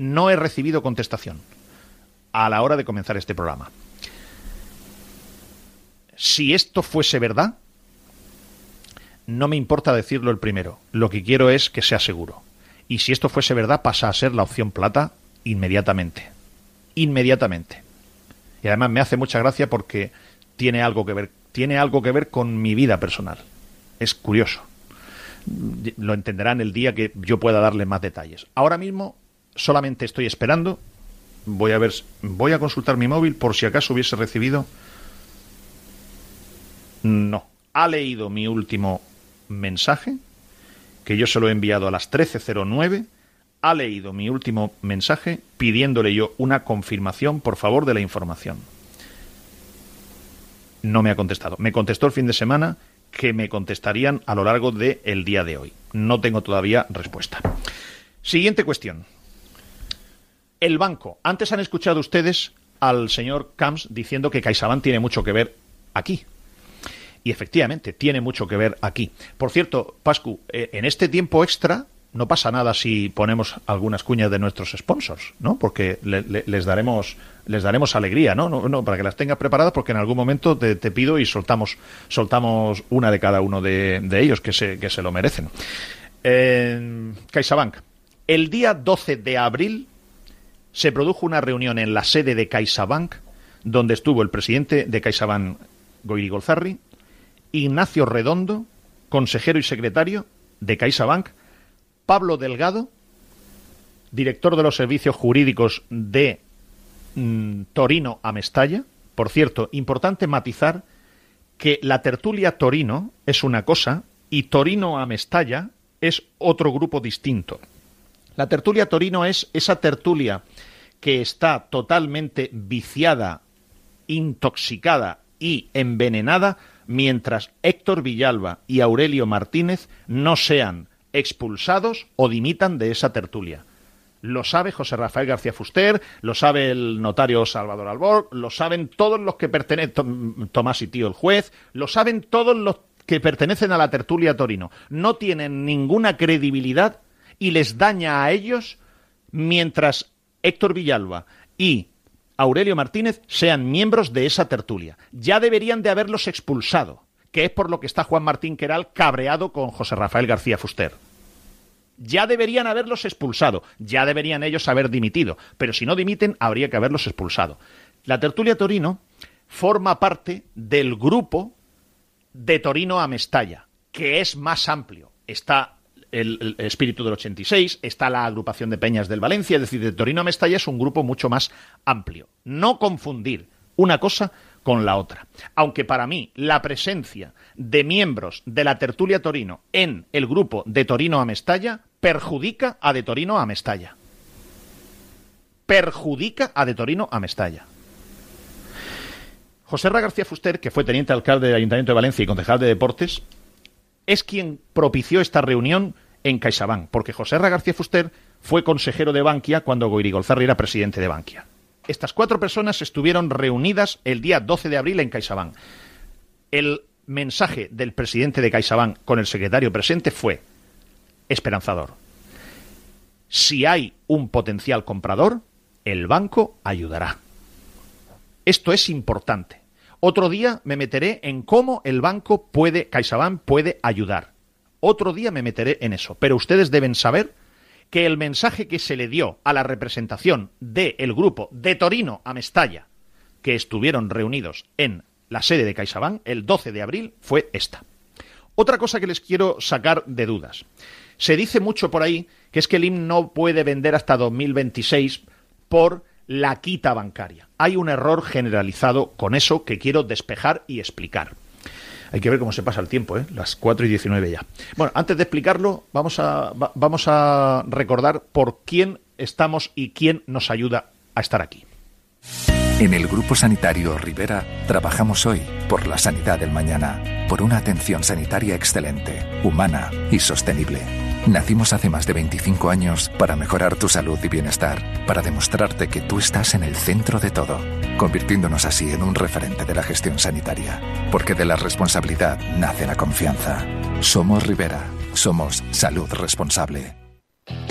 No he recibido contestación a la hora de comenzar este programa. Si esto fuese verdad, no me importa decirlo el primero. Lo que quiero es que sea seguro. Y si esto fuese verdad, pasa a ser la opción plata inmediatamente. Inmediatamente. Y además me hace mucha gracia porque tiene algo que ver, tiene algo que ver con mi vida personal. Es curioso. Lo entenderán el día que yo pueda darle más detalles. Ahora mismo solamente estoy esperando. Voy a ver, voy a consultar mi móvil por si acaso hubiese recibido. No. Ha leído mi último mensaje, que yo se lo he enviado a las 13.09. Ha leído mi último mensaje pidiéndole yo una confirmación, por favor, de la información. No me ha contestado. Me contestó el fin de semana que me contestarían a lo largo del día de hoy. No tengo todavía respuesta. Siguiente cuestión. El banco. Antes han escuchado ustedes al señor Camps diciendo que CaixaBank tiene mucho que ver aquí. Y efectivamente, tiene mucho que ver aquí. Por cierto, Pascu, eh, en este tiempo extra no pasa nada si ponemos algunas cuñas de nuestros sponsors, ¿no? Porque les daremos les daremos alegría, ¿no? ¿no? Para que las tengas preparadas, porque en algún momento te, pido y soltamos soltamos una de cada uno de, ellos que se, que se lo merecen. Eh, CaixaBank. El día 12 de abril se produjo una reunión en la sede de CaixaBank donde estuvo el presidente de CaixaBank, Goiri Golzarri, Ignacio Redondo, consejero y secretario de CaixaBank, Pablo Delgado, director de los servicios jurídicos de mm, Torino a Mestalla. Por cierto, importante matizar que la tertulia Torino es una cosa y Torino a Mestalla es otro grupo distinto. La tertulia Torino es esa tertulia que está totalmente viciada, intoxicada y envenenada mientras Héctor Villalba y Aurelio Martínez no sean expulsados o dimitan de esa tertulia. Lo sabe José Rafael García Fuster, lo sabe el notario Salvador Albor, lo saben todos los que pertenecen, Tomás y Tío el juez, lo saben todos los que pertenecen a la tertulia Torino. No tienen ninguna credibilidad y les daña a ellos mientras Héctor Villalba y Aurelio Martínez sean miembros de esa tertulia. Ya deberían de haberlos expulsado que es por lo que está Juan Martín Queral cabreado con José Rafael García Fuster. Ya deberían haberlos expulsado, ya deberían ellos haber dimitido, pero si no dimiten, habría que haberlos expulsado. La tertulia Torino forma parte del grupo de Torino a Mestalla, que es más amplio. Está el, espíritu del 86, está la agrupación de Peñas del Valencia, es decir, de Torino a Mestalla es un grupo mucho más amplio. No confundir una cosa con la otra. Aunque para mí la presencia de miembros de la tertulia Torino en el grupo de Torino a Mestalla perjudica a de Torino a Mestalla. Perjudica a de Torino a Mestalla. José R. García Fuster, que fue teniente alcalde del Ayuntamiento de Valencia y concejal de Deportes, es quien propició esta reunión en CaixaBank, porque José R. García Fuster fue consejero de Bankia cuando Goirigolzarri era presidente de Bankia estas cuatro personas estuvieron reunidas el día 12 de abril en CaixaBank. El mensaje del presidente de CaixaBank con el secretario presente fue esperanzador. Si hay un potencial comprador, el banco ayudará. Esto es importante. Otro día me meteré en cómo el banco puede, CaixaBank puede ayudar. Otro día me meteré en eso. Pero ustedes deben saber que el mensaje que se le dio a la representación del grupo de Torino a Mestalla, que estuvieron reunidos en la sede de CaixaBank el 12 de abril, fue esta. Otra cosa que les quiero sacar de dudas. Se dice mucho por ahí que es que el IM no puede vender hasta 2026 por la quita bancaria. Hay un error generalizado con eso que quiero despejar y explicar. Hay que ver cómo se pasa el tiempo, ¿eh? Las 4 y 19 ya. Bueno, antes de explicarlo, vamos a, vamos a recordar por quién estamos y quién nos ayuda a estar aquí. En el Grupo Sanitario Rivera trabajamos hoy por la sanidad del mañana, por una atención sanitaria excelente, humana y sostenible. Nacimos hace más de 25 años para mejorar tu salud y bienestar, para demostrarte que tú estás en el centro de todo, convirtiéndonos así en un referente de la gestión sanitaria, porque de la responsabilidad nace la confianza. Somos Rivera, somos salud responsable.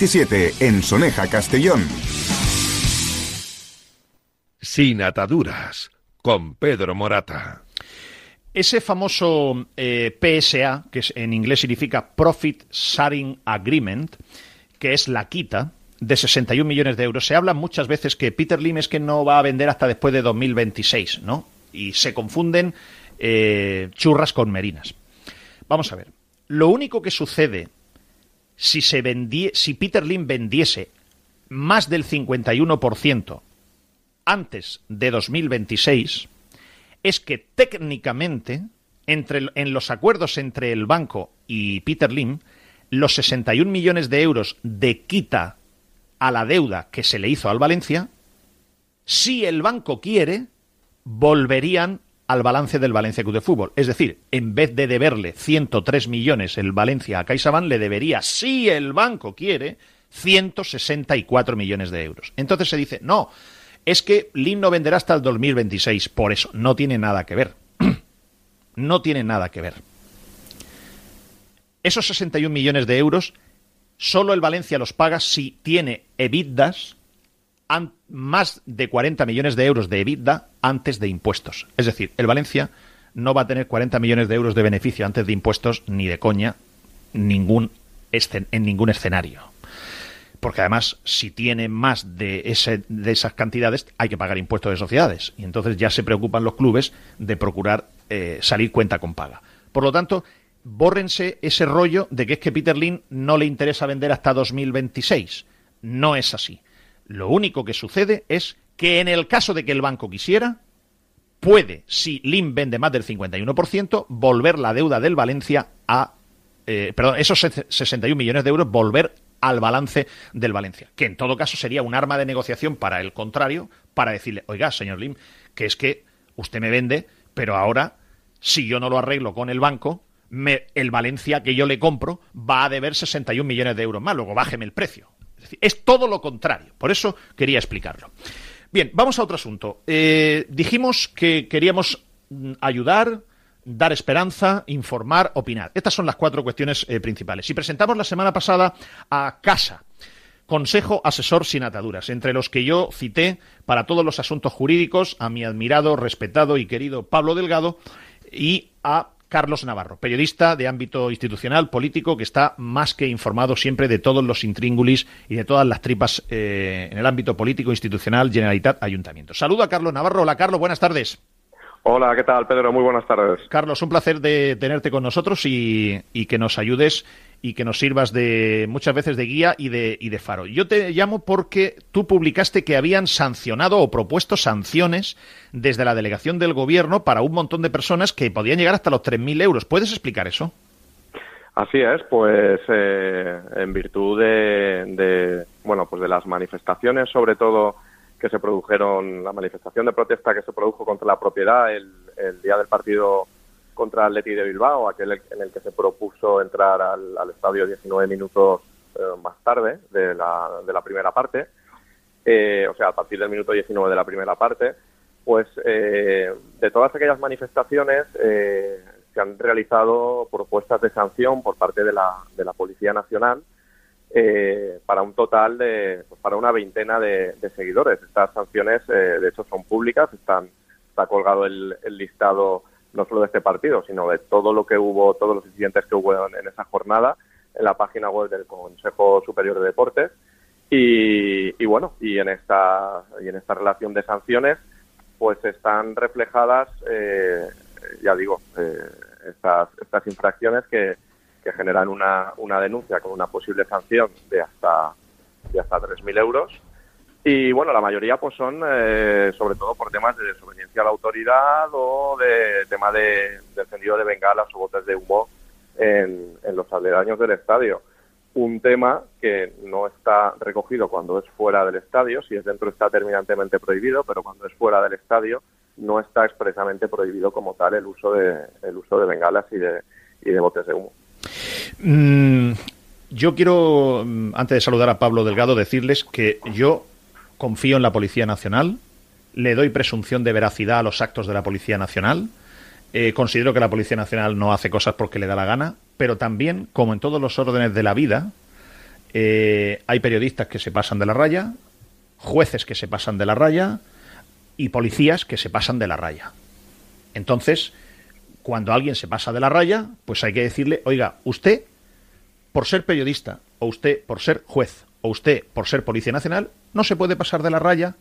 en Soneja, Castellón. Sin ataduras, con Pedro Morata. Ese famoso eh, PSA, que en inglés significa Profit Sharing Agreement, que es la quita de 61 millones de euros, se habla muchas veces que Peter Lim es que no va a vender hasta después de 2026, ¿no? Y se confunden eh, churras con merinas. Vamos a ver. Lo único que sucede si, se si Peter Lim vendiese más del 51% antes de 2026, es que técnicamente, entre, en los acuerdos entre el banco y Peter Lim, los 61 millones de euros de quita a la deuda que se le hizo al Valencia, si el banco quiere, volverían al balance del Valencia Club de Fútbol. Es decir, en vez de deberle 103 millones el Valencia a CaixaBank, le debería, si el banco quiere, 164 millones de euros. Entonces se dice, no, es que Lin no venderá hasta el 2026. Por eso, no tiene nada que ver. *clears throat* no tiene nada que ver. Esos 61 millones de euros, solo el Valencia los paga si tiene EBITDAS más de 40 millones de euros de EBITDA antes de impuestos. Es decir, el Valencia no va a tener 40 millones de euros de beneficio antes de impuestos ni de coña ningún en ningún escenario. Porque además, si tiene más de, ese, de esas cantidades, hay que pagar impuestos de sociedades. Y entonces ya se preocupan los clubes de procurar eh, salir cuenta con paga. Por lo tanto, bórrense ese rollo de que es que Peter Lin no le interesa vender hasta 2026. No es así. Lo único que sucede es que en el caso de que el banco quisiera, puede, si LIM vende más del 51%, volver la deuda del Valencia a. Eh, perdón, esos 61 millones de euros, volver al balance del Valencia. Que en todo caso sería un arma de negociación para el contrario, para decirle, oiga, señor Lim, que es que usted me vende, pero ahora, si yo no lo arreglo con el banco, me, el Valencia que yo le compro va a deber 61 millones de euros más, luego bájeme el precio. Es, todo lo contrario. Por eso quería explicarlo. Bien, vamos a otro asunto. Eh, dijimos que queríamos mm, ayudar, dar esperanza, informar, opinar. Estas son las cuatro cuestiones eh, principales. Y presentamos la semana pasada a Casa, Consejo Asesor sin Ataduras, entre los que yo cité para todos los asuntos jurídicos a mi admirado, respetado y querido Pablo Delgado y a Carlos Navarro, periodista de ámbito institucional, político, que está más que informado siempre de todos los intríngulis y de todas las tripas eh, en el ámbito político, institucional, Generalitat, Ayuntamiento. Saludo a Carlos Navarro. Hola, Carlos, buenas tardes. Hola, ¿qué tal, Pedro? Muy buenas tardes. Carlos, un placer de tenerte con nosotros y, que nos ayudes y que nos sirvas de muchas veces de guía y de, y de faro. Yo te llamo porque tú publicaste que habían sancionado o propuesto sanciones desde la delegación del gobierno para un montón de personas que podían llegar hasta los 3.000 euros. ¿Puedes explicar eso? Así es, pues eh, en virtud de, de, bueno, pues de las manifestaciones, sobre todo que se produjeron, la manifestación de protesta que se produjo contra la propiedad el, día del partido contra el de Bilbao, aquel en el que se propuso entrar al, estadio 19 minutos eh, más tarde de la, de la primera parte, eh, o sea, a partir del minuto 19 de la primera parte, pues eh, de todas aquellas manifestaciones se han realizado propuestas de sanción por parte de la, de la Policía Nacional para un total de, pues para una veintena de, seguidores. Estas sanciones, de hecho, son públicas, están, está colgado el, listado no solo de este partido, sino de todo lo que hubo, todos los incidentes que hubo en, esa jornada en la página web del Consejo Superior de Deportes. Y, bueno, y en esta y en esta relación de sanciones, pues están reflejadas eh, ya digo, eh, estas, infracciones que, que generan una, una denuncia con una posible sanción de hasta, de hasta 3.000 euros. Y bueno, la mayoría pues son eh, sobre todo por temas de desobediencia a la autoridad o de tema de, encendido de bengalas o botes de humo en, en los aledaños del estadio. Un tema que no está recogido cuando es fuera del estadio, si es dentro está terminantemente prohibido, pero cuando es fuera del estadio no está expresamente prohibido como tal el uso de, el uso de bengalas y de, y de botes de humo. Mm, yo quiero, mm, antes de saludar a Pablo Delgado, decirles que yo confío en la Policía Nacional, le doy presunción de veracidad a los actos de la Policía Nacional, eh, considero que la Policía Nacional no hace cosas porque le da la gana, pero también, como en todos los órdenes de la vida, eh, hay periodistas que se pasan de la raya, jueces que se pasan de la raya y policías que se pasan de la raya. Entonces, cuando alguien se pasa de la raya, pues hay que decirle, oiga, usted, por ser periodista, o usted por ser juez, o usted por ser Policía Nacional, no se puede pasar de la raya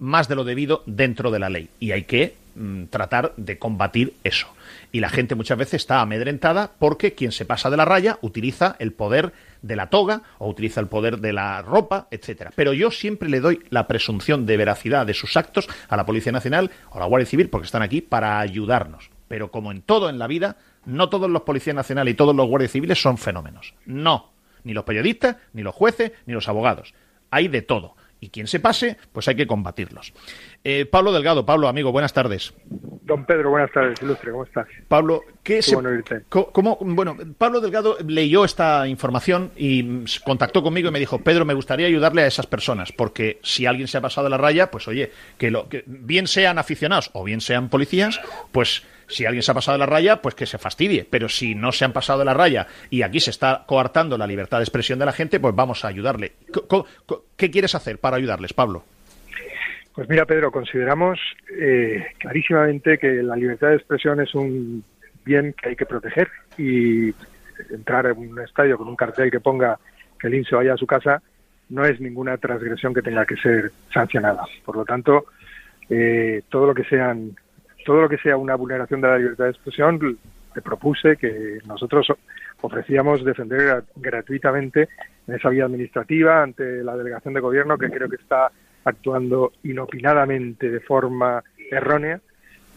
más de lo debido dentro de la ley. Y hay que mm, tratar de combatir eso. Y la gente muchas veces está amedrentada porque quien se pasa de la raya utiliza el poder de la toga o utiliza el poder de la ropa, etcétera. Pero yo siempre le doy la presunción de veracidad de sus actos a la Policía Nacional o a la Guardia Civil porque están aquí para ayudarnos. Pero como en todo en la vida, no todos los policías nacionales y todos los guardias civiles son fenómenos. No. Ni los periodistas, ni los jueces, ni los abogados. Hay de todo y quien se pase, pues hay que combatirlos. Eh, Pablo Delgado, Pablo, amigo, buenas tardes. Don Pedro, buenas tardes, ilustre, ¿cómo estás? Pablo, ¿qué Qué se, bueno cómo- bueno, Pablo Delgado leyó esta información y contactó conmigo y me dijo, Pedro, me gustaría ayudarle a esas personas, porque si alguien se ha pasado de la raya, pues oye, que, lo, que bien sean aficionados o bien sean policías, pues si alguien se ha pasado de la raya, pues que se fastidie. Pero si no se han pasado de la raya y aquí se está coartando la libertad de expresión de la gente, pues vamos a ayudarle. ¿Qué quieres hacer para ayudarles, Pablo? Pues mira, Pedro, consideramos eh, clarísimamente que la libertad de expresión es un bien que hay que proteger y entrar en un estadio con un cartel que ponga que el INSE vaya a su casa no es ninguna transgresión que tenga que ser sancionada. Por lo tanto, eh, todo lo que sean todo lo que sea una vulneración de la libertad de expresión te propuse que nosotros ofrecíamos defender gra- gratuitamente en esa vía administrativa ante la delegación de gobierno que creo que está actuando inopinadamente de forma errónea.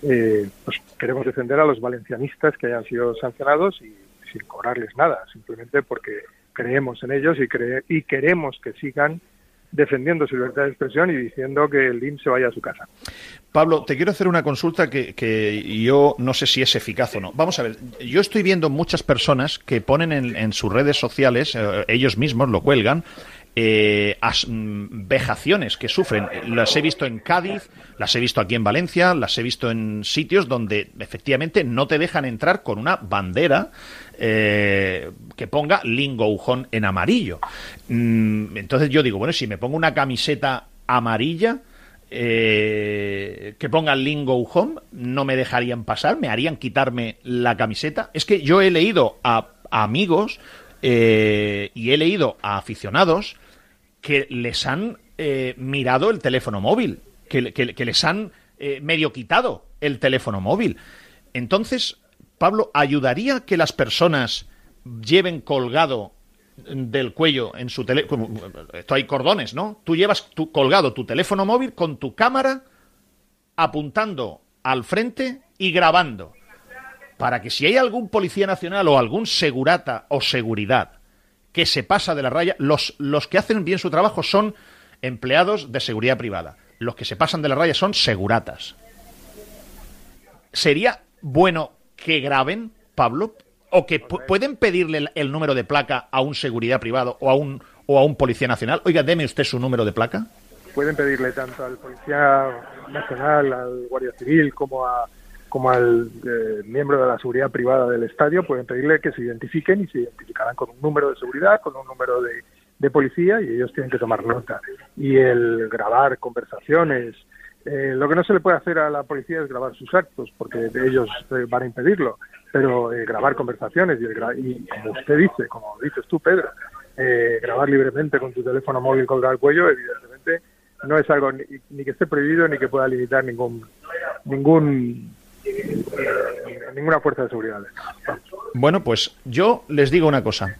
Eh, pues queremos defender a los valencianistas que hayan sido sancionados y sin cobrarles nada, simplemente porque creemos en ellos y, cre- y queremos que sigan defendiendo su libertad de expresión y diciendo que el IMSS se vaya a su casa. Pablo, te quiero hacer una consulta que, que yo no sé si es eficaz o no. Vamos a ver, yo estoy viendo muchas personas que ponen en, en sus redes sociales, eh, ellos mismos lo cuelgan, eh, mm, vejaciones que sufren. Las he visto en Cádiz, las he visto aquí en Valencia, las he visto en sitios donde efectivamente no te dejan entrar con una bandera eh, que ponga Lingoujón en amarillo. Mm, entonces yo digo, bueno, si me pongo una camiseta amarilla, eh, que pongan Lingo Home, no me dejarían pasar, me harían quitarme la camiseta. Es que yo he leído a, a amigos eh, y he leído a aficionados que les han eh, mirado el teléfono móvil, que, les han eh, medio quitado el teléfono móvil. Entonces, Pablo, ¿ayudaría que las personas lleven colgado del cuello en su teléfono. Esto hay cordones, ¿no? Tú llevas tu, colgado tu teléfono móvil con tu cámara apuntando al frente y grabando. Para que si hay algún policía nacional o algún segurata o seguridad que se pasa de la raya, los, los que hacen bien su trabajo son empleados de seguridad privada. Los que se pasan de la raya son seguratas. ¿Sería bueno que graben, Pablo? ¿O que pu- pueden pedirle el, el número de placa a un seguridad privado o a un, o a un policía nacional? Oiga, deme usted su número de placa. Pueden pedirle tanto al Policía Nacional, al Guardia Civil, como a como al eh, miembro de la seguridad privada del estadio, pueden pedirle que se identifiquen y se identificarán con un número de seguridad, con un número de, de policía y ellos tienen que tomar nota. Y el grabar conversaciones, eh, lo que no se le puede hacer a la policía es grabar sus actos, porque ellos eh, van a impedirlo, pero eh, grabar conversaciones y, gra- y como usted dice, como dices tú, Pedro, grabar libremente con tu teléfono móvil colgado al cuello, evidentemente no es algo ni, ni que esté prohibido ni que pueda limitar ningún ningún ninguna fuerza de seguridad. Bueno, pues yo les digo una cosa.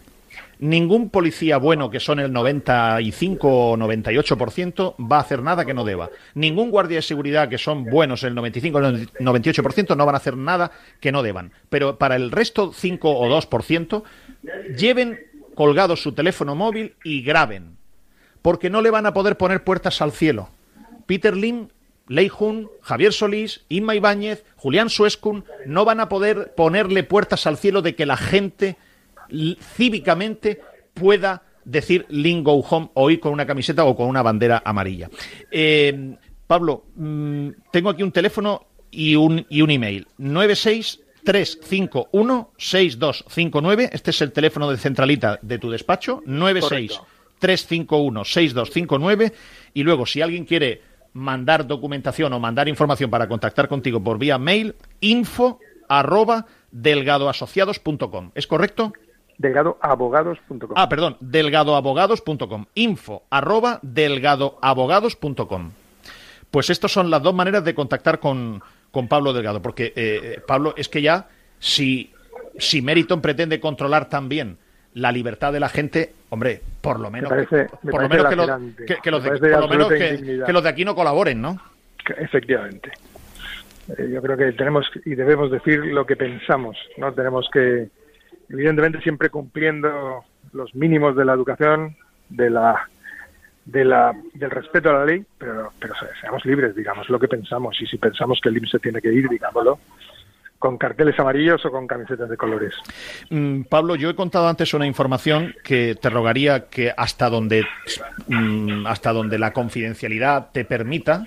Ningún policía bueno, que son el 95 o 98%, va a hacer nada que no deba. Ningún guardia de seguridad, que son buenos el 95 o 98%, no van a hacer nada que no deban. Pero para el resto, 5 o 2%, lleven colgado su teléfono móvil y graben. Porque no le van a poder poner puertas al cielo. Peter Lim Lei Jun, Javier Solís, Inma Ibáñez, Julián Suescun no van a poder ponerle puertas al cielo de que la gente cívicamente pueda decir Lin Go Home o ir con una camiseta o con una bandera amarilla. Eh, Pablo, mm, tengo aquí un teléfono y un, y un email. 963516259. Este es el teléfono de centralita de tu despacho. 963516259. Y luego, si alguien quiere mandar documentación o mandar información para contactar contigo por vía mail, info arroba delgadoasociados.com. ¿Es correcto? delgadoabogados.com. Ah, perdón, delgadoabogados.com. Info arroba delgadoabogados.com. Pues estas son las dos maneras de contactar con, con Pablo Delgado, porque eh, Pablo, es que ya si, si Meriton pretende controlar también la libertad de la gente, hombre, por lo menos que, por lo menos que, los, que, los de, por lo menos que, los de aquí no colaboren, ¿no? Efectivamente. Eh, yo creo que tenemos y debemos decir lo que pensamos, ¿no? Tenemos que evidentemente siempre cumpliendo los mínimos de la educación, de la, de la, del respeto a la ley, pero, pero seamos libres, digamos lo que pensamos, y si pensamos que el IMSS tiene que ir, digámoslo, con carteles amarillos o con camisetas de colores. Mm, Pablo, yo he contado antes una información que te rogaría que hasta donde, mm, hasta donde la confidencialidad te permita,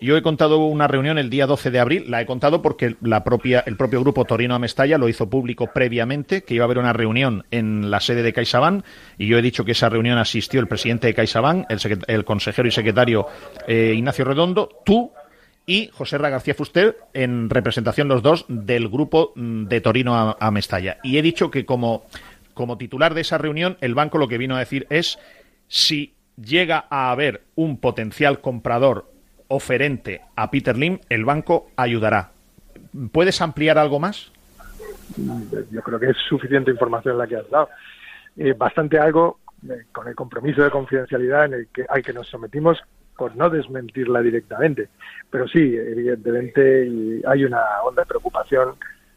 yo he contado una reunión el día 12 de abril, la he contado porque la propia, el propio grupo Torino Amestalla lo hizo público previamente, que iba a haber una reunión en la sede de CaixaBank, y yo he dicho que esa reunión asistió el presidente de CaixaBank, el, el consejero y secretario eh, Ignacio Redondo, tú y José R. García Fuster en representación los dos del grupo mm, de Torino Amestalla. Y he dicho que como, como titular de esa reunión, el banco lo que vino a decir es si llega a haber un potencial comprador oferente a Peter Lim, el banco ayudará. ¿Puedes ampliar algo más? Yo creo que es suficiente información la que has dado. Eh, bastante algo eh, con el compromiso de confidencialidad en el que, al que nos sometimos por no desmentirla directamente. Pero sí, evidentemente hay una onda de preocupación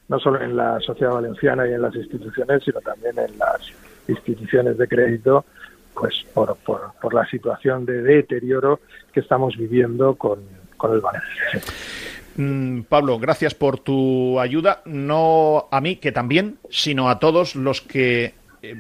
no solo en la sociedad valenciana y en las instituciones, sino también en las instituciones de crédito pues por, por, la situación de deterioro que estamos viviendo con, el Valencia. Mm, Pablo, gracias por tu ayuda, no a mí, que también, sino a todos los que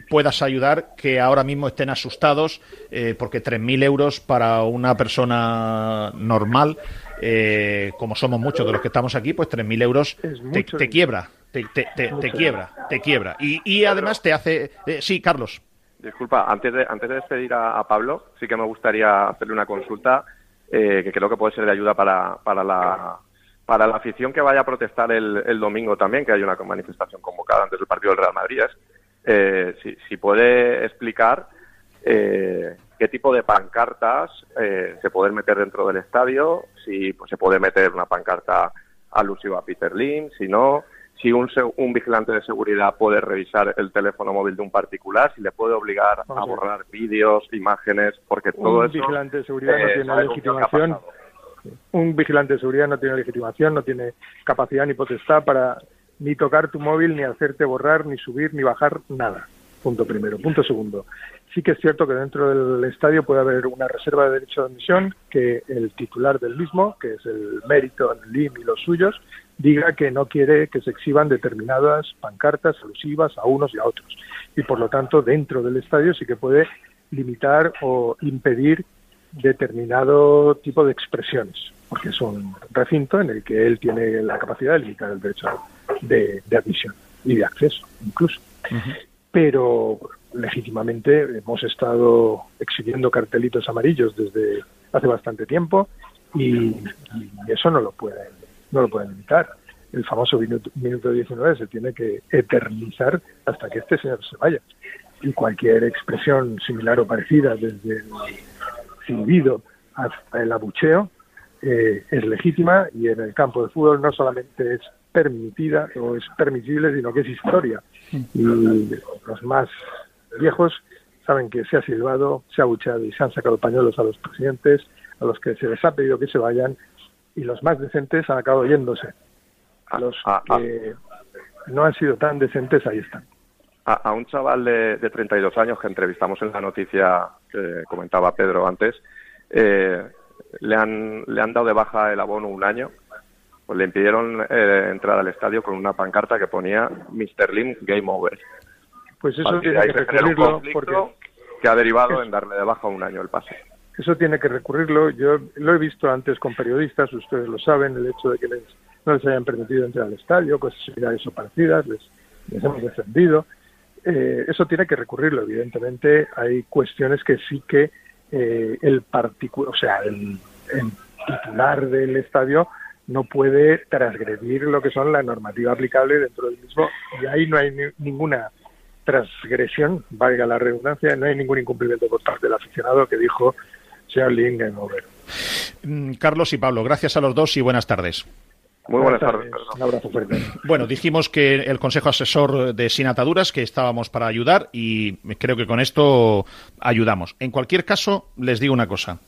puedas ayudar que ahora mismo estén asustados eh, porque 3.000 euros para una persona normal, eh, como somos muchos de los que estamos aquí, pues 3.000 euros te, quiebra, te, te, quiebra, te quiebra. Y, y además te hace... sí, Carlos. Disculpa, antes de, antes de despedir a, Pablo, sí que me gustaría hacerle una consulta eh, que creo que puede ser de ayuda para, para, la, para la afición que vaya a protestar el, el domingo también, que hay una manifestación convocada antes del partido del Real Madrid. Eh, si, si, puede explicar eh, qué tipo de pancartas se pueden meter dentro del estadio, si pues, se puede meter una pancarta alusiva a Peter Lim, si no, si un, un, vigilante de seguridad puede revisar el teléfono móvil de un particular, si le puede obligar a borrar vídeos, imágenes, porque todo un eso... Vigilante de seguridad no tiene legitimación. Un vigilante de seguridad no tiene legitimación, no tiene capacidad ni potestad para ni tocar tu móvil, ni hacerte borrar, ni subir, ni bajar nada. Punto primero. Punto segundo. Sí que es cierto que dentro del estadio puede haber una reserva de derecho de admisión que el titular del mismo, que es el mérito, el LIM y los suyos, diga que no quiere que se exhiban determinadas pancartas alusivas a unos y a otros. Y por lo tanto, dentro del estadio sí que puede limitar o impedir determinado tipo de expresiones, porque es un recinto en el que él tiene la capacidad de limitar el derecho de, admisión y de acceso, incluso. Pero legítimamente hemos estado exhibiendo cartelitos amarillos desde hace bastante tiempo y, y eso no lo pueden no lo pueden evitar. El famoso minuto, minuto 19 se tiene que eternizar hasta que este señor se vaya. Y cualquier expresión similar o parecida, desde el silbido hasta el abucheo, eh, es legítima y en el campo de fútbol no solamente es permitida o es permisible, sino que es historia. Y los más viejos saben que se ha silbado, se ha bucheado y se han sacado pañuelos a los presidentes, a los que se les ha pedido que se vayan, y los más decentes han acabado yéndose. A los Ah, que no han sido tan decentes, ahí están. A, a un chaval de, de 32 años que entrevistamos en la noticia que comentaba Pedro antes, eh, le, han, le han dado de baja el abono un año, pues le impidieron eh, entrar al estadio con una pancarta que ponía Mr. Lim Game Over. Pues eso partir tiene que recurrirlo porque que ha derivado en darle de baja un año el pase. Eso tiene que recurrirlo. Yo lo he visto antes con periodistas, ustedes lo saben, el hecho de que les, no les hayan permitido entrar al estadio, cosas similares o parecidas, les, les hemos defendido. Eh, eso tiene que recurrirlo. Evidentemente, hay cuestiones que sí que eh, el particular, o sea, el, el titular del estadio no puede transgredir lo que son la normativa aplicable dentro del mismo y ahí no hay ni- ninguna transgresión, valga la redundancia, no hay ningún incumplimiento por parte del aficionado que dijo señor Lin. Mm, Carlos y Pablo, gracias a los dos y buenas tardes. Muy buenas tardes. Un abrazo fuerte. Bueno, dijimos que el Consejo Asesor de Sin Ataduras, que estábamos para ayudar y creo que con esto ayudamos. En cualquier caso, les digo una cosa.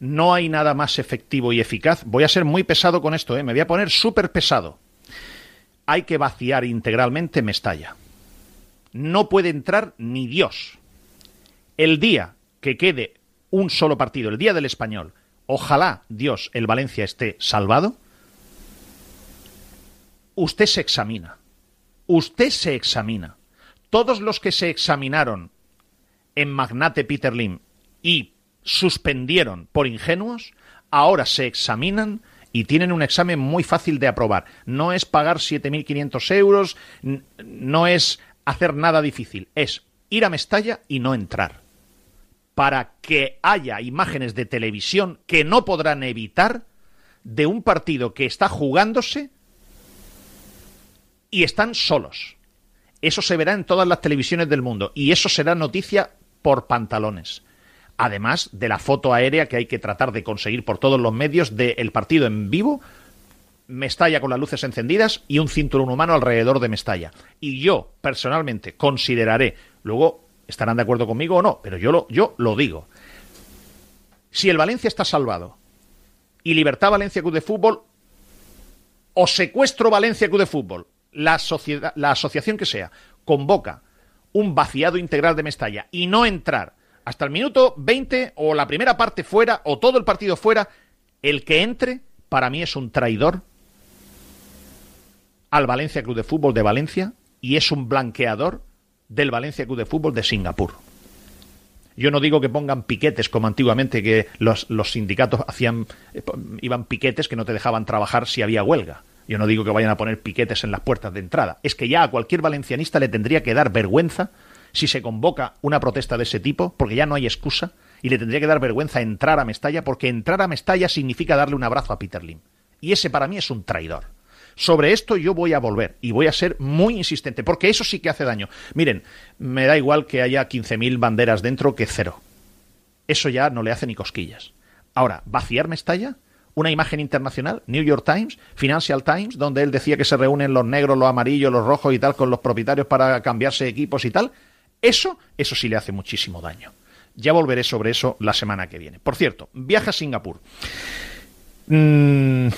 No hay nada más efectivo y eficaz. Voy a ser muy pesado con esto, ¿eh? me voy a poner súper pesado. Hay que vaciar integralmente Mestalla. No puede entrar ni Dios. El día que quede un solo partido, el día del español, ojalá Dios, el Valencia esté salvado, usted se examina. Usted se examina. Todos los que se examinaron en Magnate Peter Lim y suspendieron por ingenuos, ahora se examinan y tienen un examen muy fácil de aprobar. No es pagar 7.500 euros, no es hacer nada difícil, es ir a Mestalla y no entrar. Para que haya imágenes de televisión que no podrán evitar de un partido que está jugándose y están solos. Eso se verá en todas las televisiones del mundo y eso será noticia por pantalones. Además de la foto aérea que hay que tratar de conseguir por todos los medios del partido en vivo, Mestalla con las luces encendidas y un cinturón humano alrededor de Mestalla. Y yo, personalmente, consideraré, luego estarán de acuerdo conmigo o no, pero yo lo, yo lo digo. Si el Valencia está salvado y Libertad Valencia Club de Fútbol o Secuestro Valencia Club de Fútbol, la, sociedad, la asociación que sea, convoca un vaciado integral de Mestalla y no entrar hasta el minuto 20 o la primera parte fuera o todo el partido fuera, el que entre para mí es un traidor al Valencia Club de Fútbol de Valencia y es un blanqueador del Valencia Club de Fútbol de Singapur. Yo no digo que pongan piquetes como antiguamente que los, sindicatos hacían eh, iban piquetes que no te dejaban trabajar si había huelga. Yo no digo que vayan a poner piquetes en las puertas de entrada. Es que ya a cualquier valencianista le tendría que dar vergüenza si se convoca una protesta de ese tipo, porque ya no hay excusa, y le tendría que dar vergüenza entrar a Mestalla, porque entrar a Mestalla significa darle un abrazo a Peter Lim. Y ese para mí es un traidor. Sobre esto yo voy a volver y voy a ser muy insistente, porque eso sí que hace daño. Miren, me da igual que haya 15.000 banderas dentro que cero. Eso ya no le hace ni cosquillas. Ahora, ¿vaciar Mestalla? Una imagen internacional, New York Times, Financial Times, donde él decía que se reúnen los negros, los amarillos, los rojos y tal con los propietarios para cambiarse equipos y tal. Eso, eso sí le hace muchísimo daño. Ya volveré sobre eso la semana que viene. Por cierto, viaja a Singapur. Mm,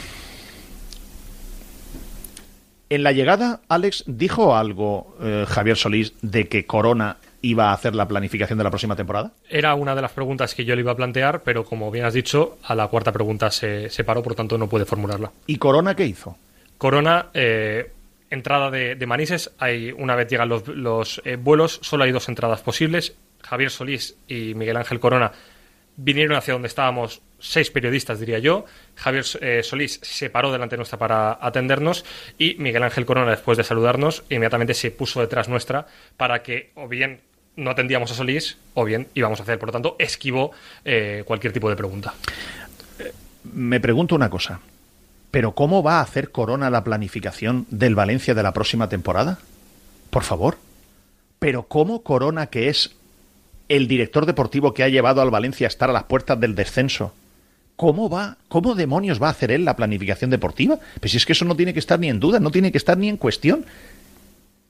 en la llegada, Alex, ¿dijo algo eh, Javier Solís de que Corona iba a hacer la planificación de la próxima temporada? Era una de las preguntas que yo le iba a plantear, pero como bien has dicho, a la cuarta pregunta se, se paró, por tanto no puede formularla. ¿Y Corona qué hizo? Corona, eh, entrada de, de Manises, hay, una vez llegan los, eh, vuelos, solo hay dos entradas posibles. Javier Solís y Miguel Ángel Corona vinieron hacia donde estábamos seis periodistas, diría yo. Javier eh, Solís se paró delante nuestra para atendernos y Miguel Ángel Corona, después de saludarnos, inmediatamente se puso detrás nuestra para que o bien no atendíamos a Solís o bien íbamos a hacer. Por lo tanto, esquivó eh, cualquier tipo de pregunta. Me pregunto una cosa. ¿Pero cómo va a hacer Corona la planificación del Valencia de la próxima temporada? Por favor. ¿Pero cómo Corona, que es el director deportivo que ha llevado al Valencia a estar a las puertas del descenso, ¿Cómo va? ¿Cómo demonios va a hacer él la planificación deportiva? Pues si es que eso no tiene que estar ni en duda, no tiene que estar ni en cuestión.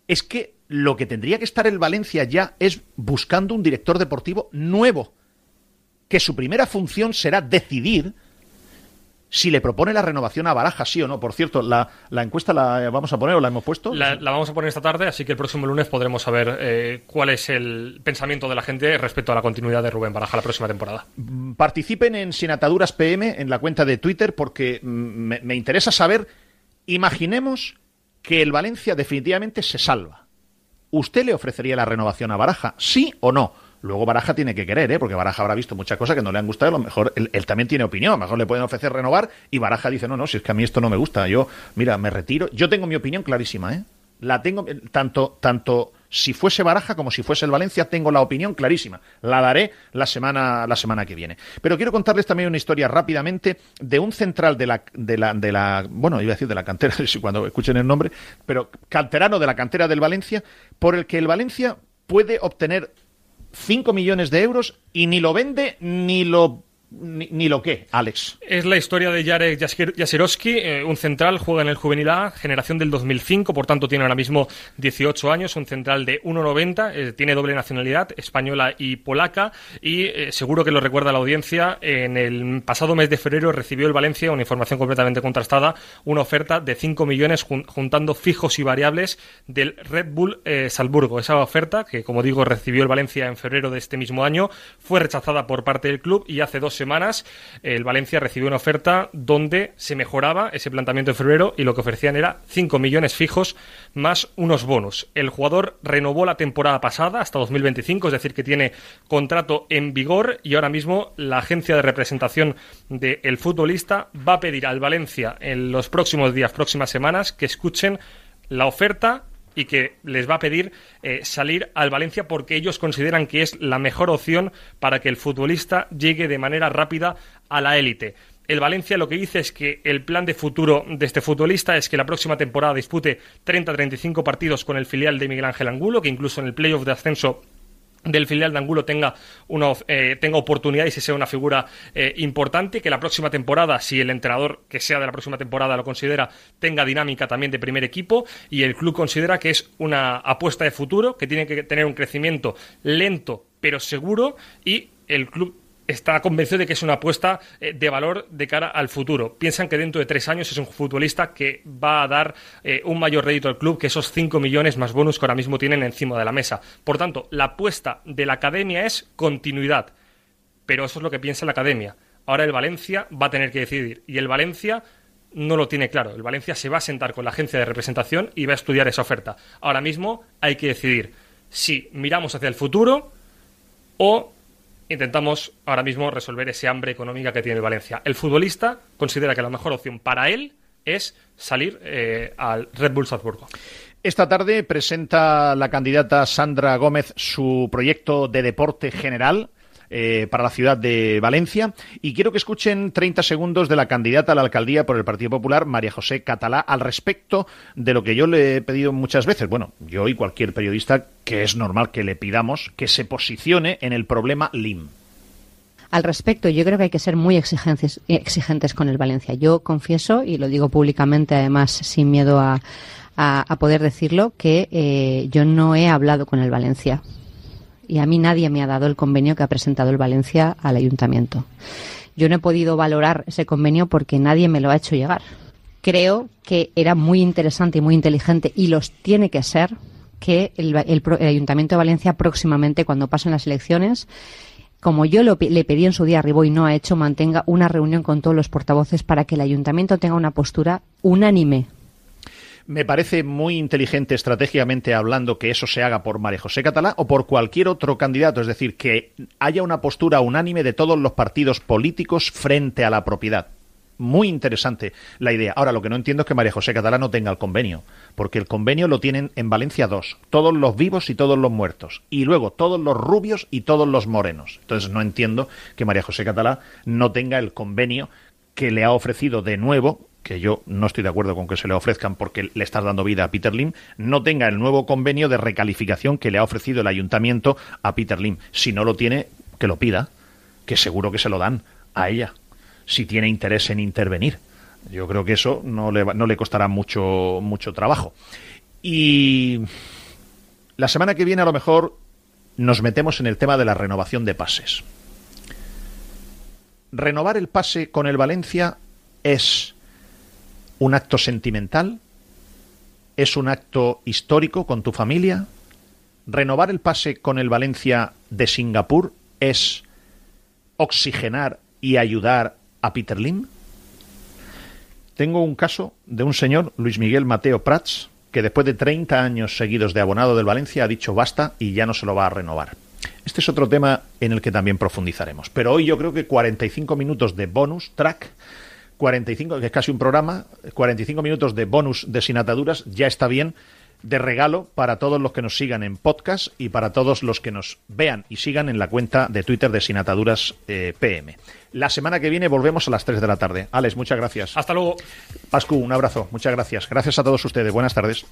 Es que lo que tendría que estar el Valencia ya es buscando un director deportivo nuevo, que su primera función será decidir si le propone la renovación a Baraja, sí o no. Por cierto, la, encuesta la vamos a poner o la hemos puesto. La, vamos a poner esta tarde, así que el próximo lunes podremos saber eh, cuál es el pensamiento de la gente respecto a la continuidad de Rubén Baraja la próxima temporada. Mm, participen en Sin Ataduras PM en la cuenta de Twitter porque mm, me, me interesa saber, imaginemos que el Valencia definitivamente se salva. ¿Usted le ofrecería la renovación a Baraja? ¿Sí o no? Luego Baraja tiene que querer, ¿eh? porque Baraja habrá visto muchas cosas que no le han gustado. A lo mejor él, también tiene opinión. A lo mejor le pueden ofrecer renovar y Baraja dice: No, no, si es que a mí esto no me gusta. Yo, mira, me retiro. Yo tengo mi opinión clarísima, ¿eh? La tengo, tanto, tanto si fuese Baraja como si fuese el Valencia, tengo la opinión clarísima. La daré la semana, la semana que viene. Pero quiero contarles también una historia rápidamente de un central de la, de la, de la bueno, iba a decir de la cantera, *laughs* cuando escuchen el nombre, pero canterano de la cantera del Valencia, por el que el Valencia puede obtener 5 millones de euros y ni lo vende ni lo ni, lo que, Alex. Es la historia de Jarek Jasirowski, eh, un central, juega en el Juvenil A, generación del 2005, por tanto tiene ahora mismo 18 años, un central de 1,90, eh, tiene doble nacionalidad, española y polaca, y eh, seguro que lo recuerda la audiencia, en el pasado mes de febrero recibió el Valencia, una información completamente contrastada, una oferta de 5 millones juntando fijos y variables del Red Bull Salzburgo. Esa oferta, que como digo recibió el Valencia en febrero de este mismo año, fue rechazada por parte del club y hace dos semanas el Valencia recibió una oferta donde se mejoraba ese planteamiento de febrero y lo que ofrecían era 5 millones fijos más unos bonos. El jugador renovó la temporada pasada hasta 2025, es decir, que tiene contrato en vigor y ahora mismo la agencia de representación del futbolista va a pedir al Valencia en los próximos días, próximas semanas, que escuchen la oferta y que les va a pedir eh, salir al Valencia porque ellos consideran que es la mejor opción para que el futbolista llegue de manera rápida a la élite. El Valencia lo que dice es que el plan de futuro de este futbolista es que la próxima temporada dispute 30-35 partidos con el filial de Miguel Ángel Angulo, que incluso en el playoff de ascenso del filial de Angulo tenga, una, eh, tenga oportunidad y se sea una figura eh, importante, que la próxima temporada, si el entrenador que sea de la próxima temporada lo considera, tenga dinámica también de primer equipo y el club considera que es una apuesta de futuro, que tiene que tener un crecimiento lento pero seguro y el club está convencido de que es una apuesta eh, de valor de cara al futuro. Piensan que dentro de tres años es un futbolista que va a dar eh, un mayor rédito al club que esos cinco millones más bonus que ahora mismo tienen encima de la mesa. Por tanto, la apuesta de la academia es continuidad. Pero eso es lo que piensa la academia. Ahora el Valencia va a tener que decidir. Y el Valencia no lo tiene claro. El Valencia se va a sentar con la agencia de representación y va a estudiar esa oferta. Ahora mismo hay que decidir si miramos hacia el futuro o intentamos ahora mismo resolver ese hambre económica que tiene Valencia. El futbolista considera que la mejor opción para él es salir eh, al Red Bull Salzburgo. Esta tarde presenta la candidata Sandra Gómez su proyecto de deporte general eh, para la ciudad de Valencia. Y quiero que escuchen 30 segundos de la candidata a la alcaldía por el Partido Popular, María José Catalá, al respecto de lo que yo le he pedido muchas veces. Bueno, yo y cualquier periodista que es normal que le pidamos que se posicione en el problema LIM. Al respecto, yo creo que hay que ser muy exigentes, exigentes con el Valencia. Yo confieso, y lo digo públicamente, además, sin miedo a, poder decirlo, que eh, yo no he hablado con el Valencia y a mí nadie me ha dado el convenio que ha presentado el Valencia al ayuntamiento. Yo no he podido valorar ese convenio porque nadie me lo ha hecho llegar. Creo que era muy interesante y muy inteligente y los tiene que ser que el, Ayuntamiento de Valencia próximamente, cuando pasen las elecciones, como yo le pedí en su día arriba y no ha hecho, mantenga una reunión con todos los portavoces para que el ayuntamiento tenga una postura unánime me parece muy inteligente estratégicamente hablando que eso se haga por María José Catalá o por cualquier otro candidato, es decir, que haya una postura unánime de todos los partidos políticos frente a la propiedad. Muy interesante la idea. Ahora, lo que no entiendo es que María José Catalá no tenga el convenio, porque el convenio lo tienen en Valencia dos, todos los vivos y todos los muertos, y luego todos los rubios y todos los morenos. Entonces, no entiendo que María José Catalá no tenga el convenio que le ha ofrecido de nuevo que yo no estoy de acuerdo con que se le ofrezcan porque le estás dando vida a Peter Lim, no tenga el nuevo convenio de recalificación que le ha ofrecido el ayuntamiento a Peter Lim. Si no lo tiene, que lo pida, que seguro que se lo dan a ella. si tiene interés en intervenir. Yo creo que eso no le, no le costará mucho, mucho trabajo. Y la semana que viene a lo mejor nos metemos en el tema de la renovación de pases. Renovar el pase con el Valencia es un acto sentimental, es un acto histórico con tu familia. Renovar el pase con el Valencia de Singapur es oxigenar y ayudar a Peter Lim. Tengo un caso de un señor, Luis Miguel Mateo Prats, que después de 30 años seguidos de abonado del Valencia ha dicho basta y ya no se lo va a renovar. Este es otro tema en el que también profundizaremos. Pero hoy yo creo que 45 minutos de bonus track 45, que es casi un programa, 45 minutos de bonus de sin ataduras, ya está bien de regalo para todos los que nos sigan en podcast y para todos los que nos vean y sigan en la cuenta de Twitter de Sin Ataduras eh, PM. La semana que viene volvemos a las 3 de la tarde. Alex, muchas gracias. Hasta luego. Pascu, un abrazo. Muchas gracias. Gracias a todos ustedes. Buenas tardes.